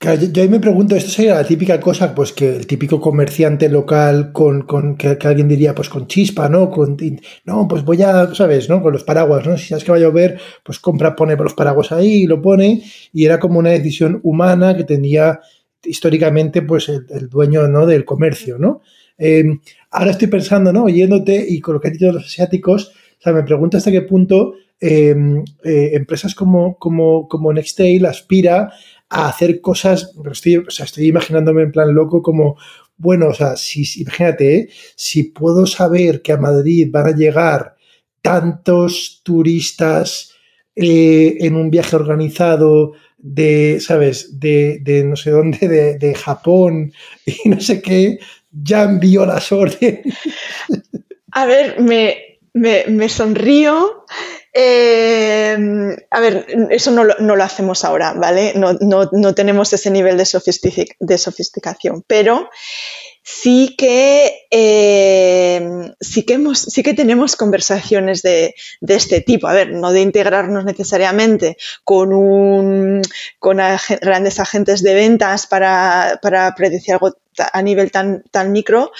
Yo, ahí me pregunto, esto sería la típica cosa, pues que el típico comerciante local con, con que, alguien diría, pues con chispa, ¿no? Con, no, pues voy a, ¿sabes? ¿no? Con los paraguas, ¿no? Si sabes que va a llover, pues compra, pone los paraguas ahí y lo pone, y era como una decisión humana que tenía históricamente, pues el, dueño, ¿no? Del comercio, ¿no? Em, ahora estoy pensando, ¿no? Oyéndote y con lo que has dicho los asiáticos, me pregunto hasta qué punto em, eh, empresas como, como, como Nextail aspira a hacer cosas, estoy, o sea, estoy imaginándome en plan loco como, bueno, o sea, si, imagínate, ¿eh? si puedo saber que a Madrid van a llegar tantos turistas eh, en un viaje organizado de, ¿sabes?, de, de no sé dónde, de, de, Japón y no sé qué, ya envío las órdenes. A ver, me, me, me sonrío eh, a ver, eso no lo, no lo, hacemos ahora, ¿vale? No, no, no tenemos ese nivel de, sofistic de sofisticación, pero sí que, eh, sí que, hemos, sí que tenemos conversaciones de, de, este tipo. A ver, no de integrarnos necesariamente con, un, con grandes agentes de ventas para, para predecir algo a nivel tan, tan micro,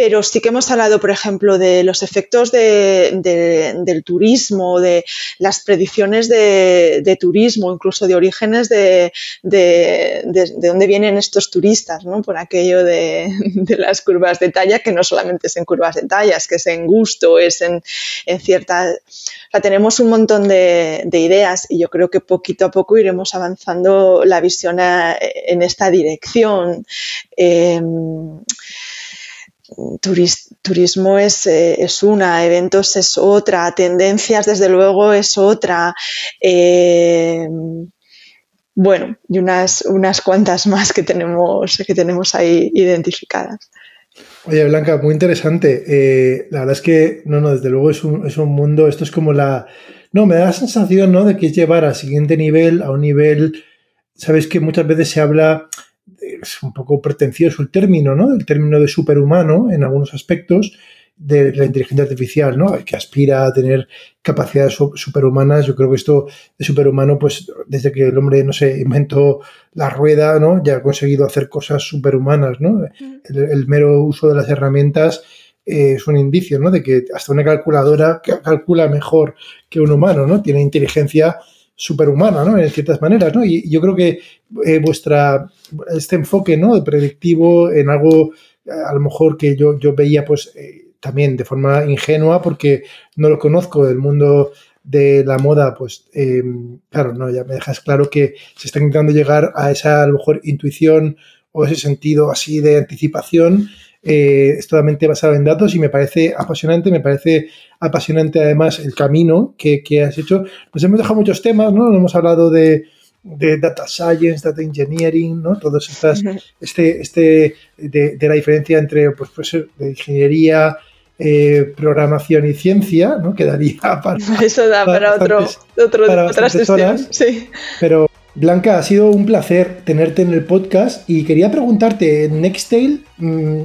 pero sí que hemos hablado, por ejemplo, de los efectos del turismo, de las predicciones de, turismo, incluso de orígenes de, de, dónde vienen estos turistas, ¿no? Por aquello de, las curvas de talla, que no solamente es en curvas de talla, es que es en gusto, es en, en cierta... O sea, tenemos un montón de, ideas y yo creo que poquito a poco iremos avanzando la visión en esta dirección. Em, turismo es, eh, es, una, eventos es otra, tendencias desde luego es otra. Eh, bueno, y unas, unas cuantas más que tenemos, que tenemos ahí identificadas. Oye, Blanca, muy interesante. Eh, la verdad es que, no, no, desde luego es un, es un, mundo, esto es como la... No, me da la sensación, ¿no? De que es llevar al siguiente nivel, a un nivel, sabes que muchas veces se habla es un poco pretencioso el término, ¿no? El término de superhumano en algunos aspectos de la inteligencia artificial, ¿no? Que aspira a tener capacidades superhumanas. Yo creo que esto de superhumano, pues desde que el hombre, no sé, inventó la rueda, ¿no? Ya ha conseguido hacer cosas superhumanas, ¿no? El, mero uso de las herramientas eh, es un indicio, ¿no? De que hasta una calculadora calcula mejor que un humano, ¿no? Tiene inteligencia superhumana, ¿no? En ciertas maneras, ¿no? Y yo creo que eh, vuestra, este enfoque, ¿no? Predictivo en algo, a lo mejor que yo, yo veía, pues, eh, también de forma ingenua, porque no lo conozco del mundo de la moda, pues, eh, claro, no, ya me dejas claro que se está intentando llegar a esa, a lo mejor, intuición o ese sentido así de anticipación eh, es totalmente basado en datos y me parece apasionante, me parece apasionante además el camino que, has hecho. Nos hemos dejado muchos temas, ¿no? Hemos hablado de, data science, data engineering, ¿no? Todas estas, este, este, de, la diferencia entre, pues, pues de ingeniería, eh, programación y ciencia, ¿no? Quedaría para... Eso da para, otro, otro para otras horas, sí. Pero Blanca, ha sido un placer tenerte en el podcast y quería preguntarte, Nextail, mm,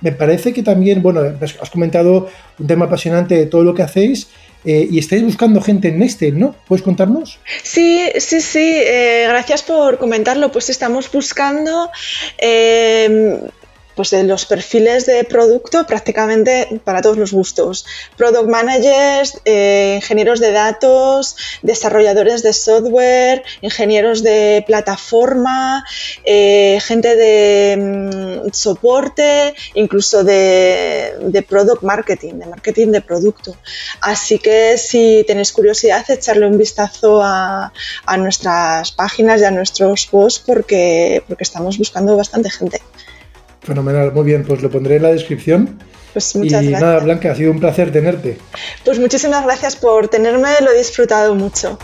me parece que también, bueno, has comentado un tema apasionante de todo lo que hacéis. Eh, y estáis buscando gente en Nextel, ¿no? ¿Puedes contarnos? Sí, sí, sí. Eh, gracias por comentarlo. Pues estamos buscando eh, pues de los perfiles de producto prácticamente para todos los gustos. Product managers, eh, ingenieros de datos, desarrolladores de software, ingenieros de plataforma, eh, gente de mm, soporte, incluso de, de, product marketing, de marketing de producto. Así que si tenéis curiosidad, echarle un vistazo a, a nuestras páginas y a nuestros posts porque, porque estamos buscando bastante gente. Fenomenal, muy bien, pues lo pondré en la descripción. Pues muchas y nada, Blanca, ha sido un placer tenerte. Pues muchísimas gracias por tenerme, lo he disfrutado mucho.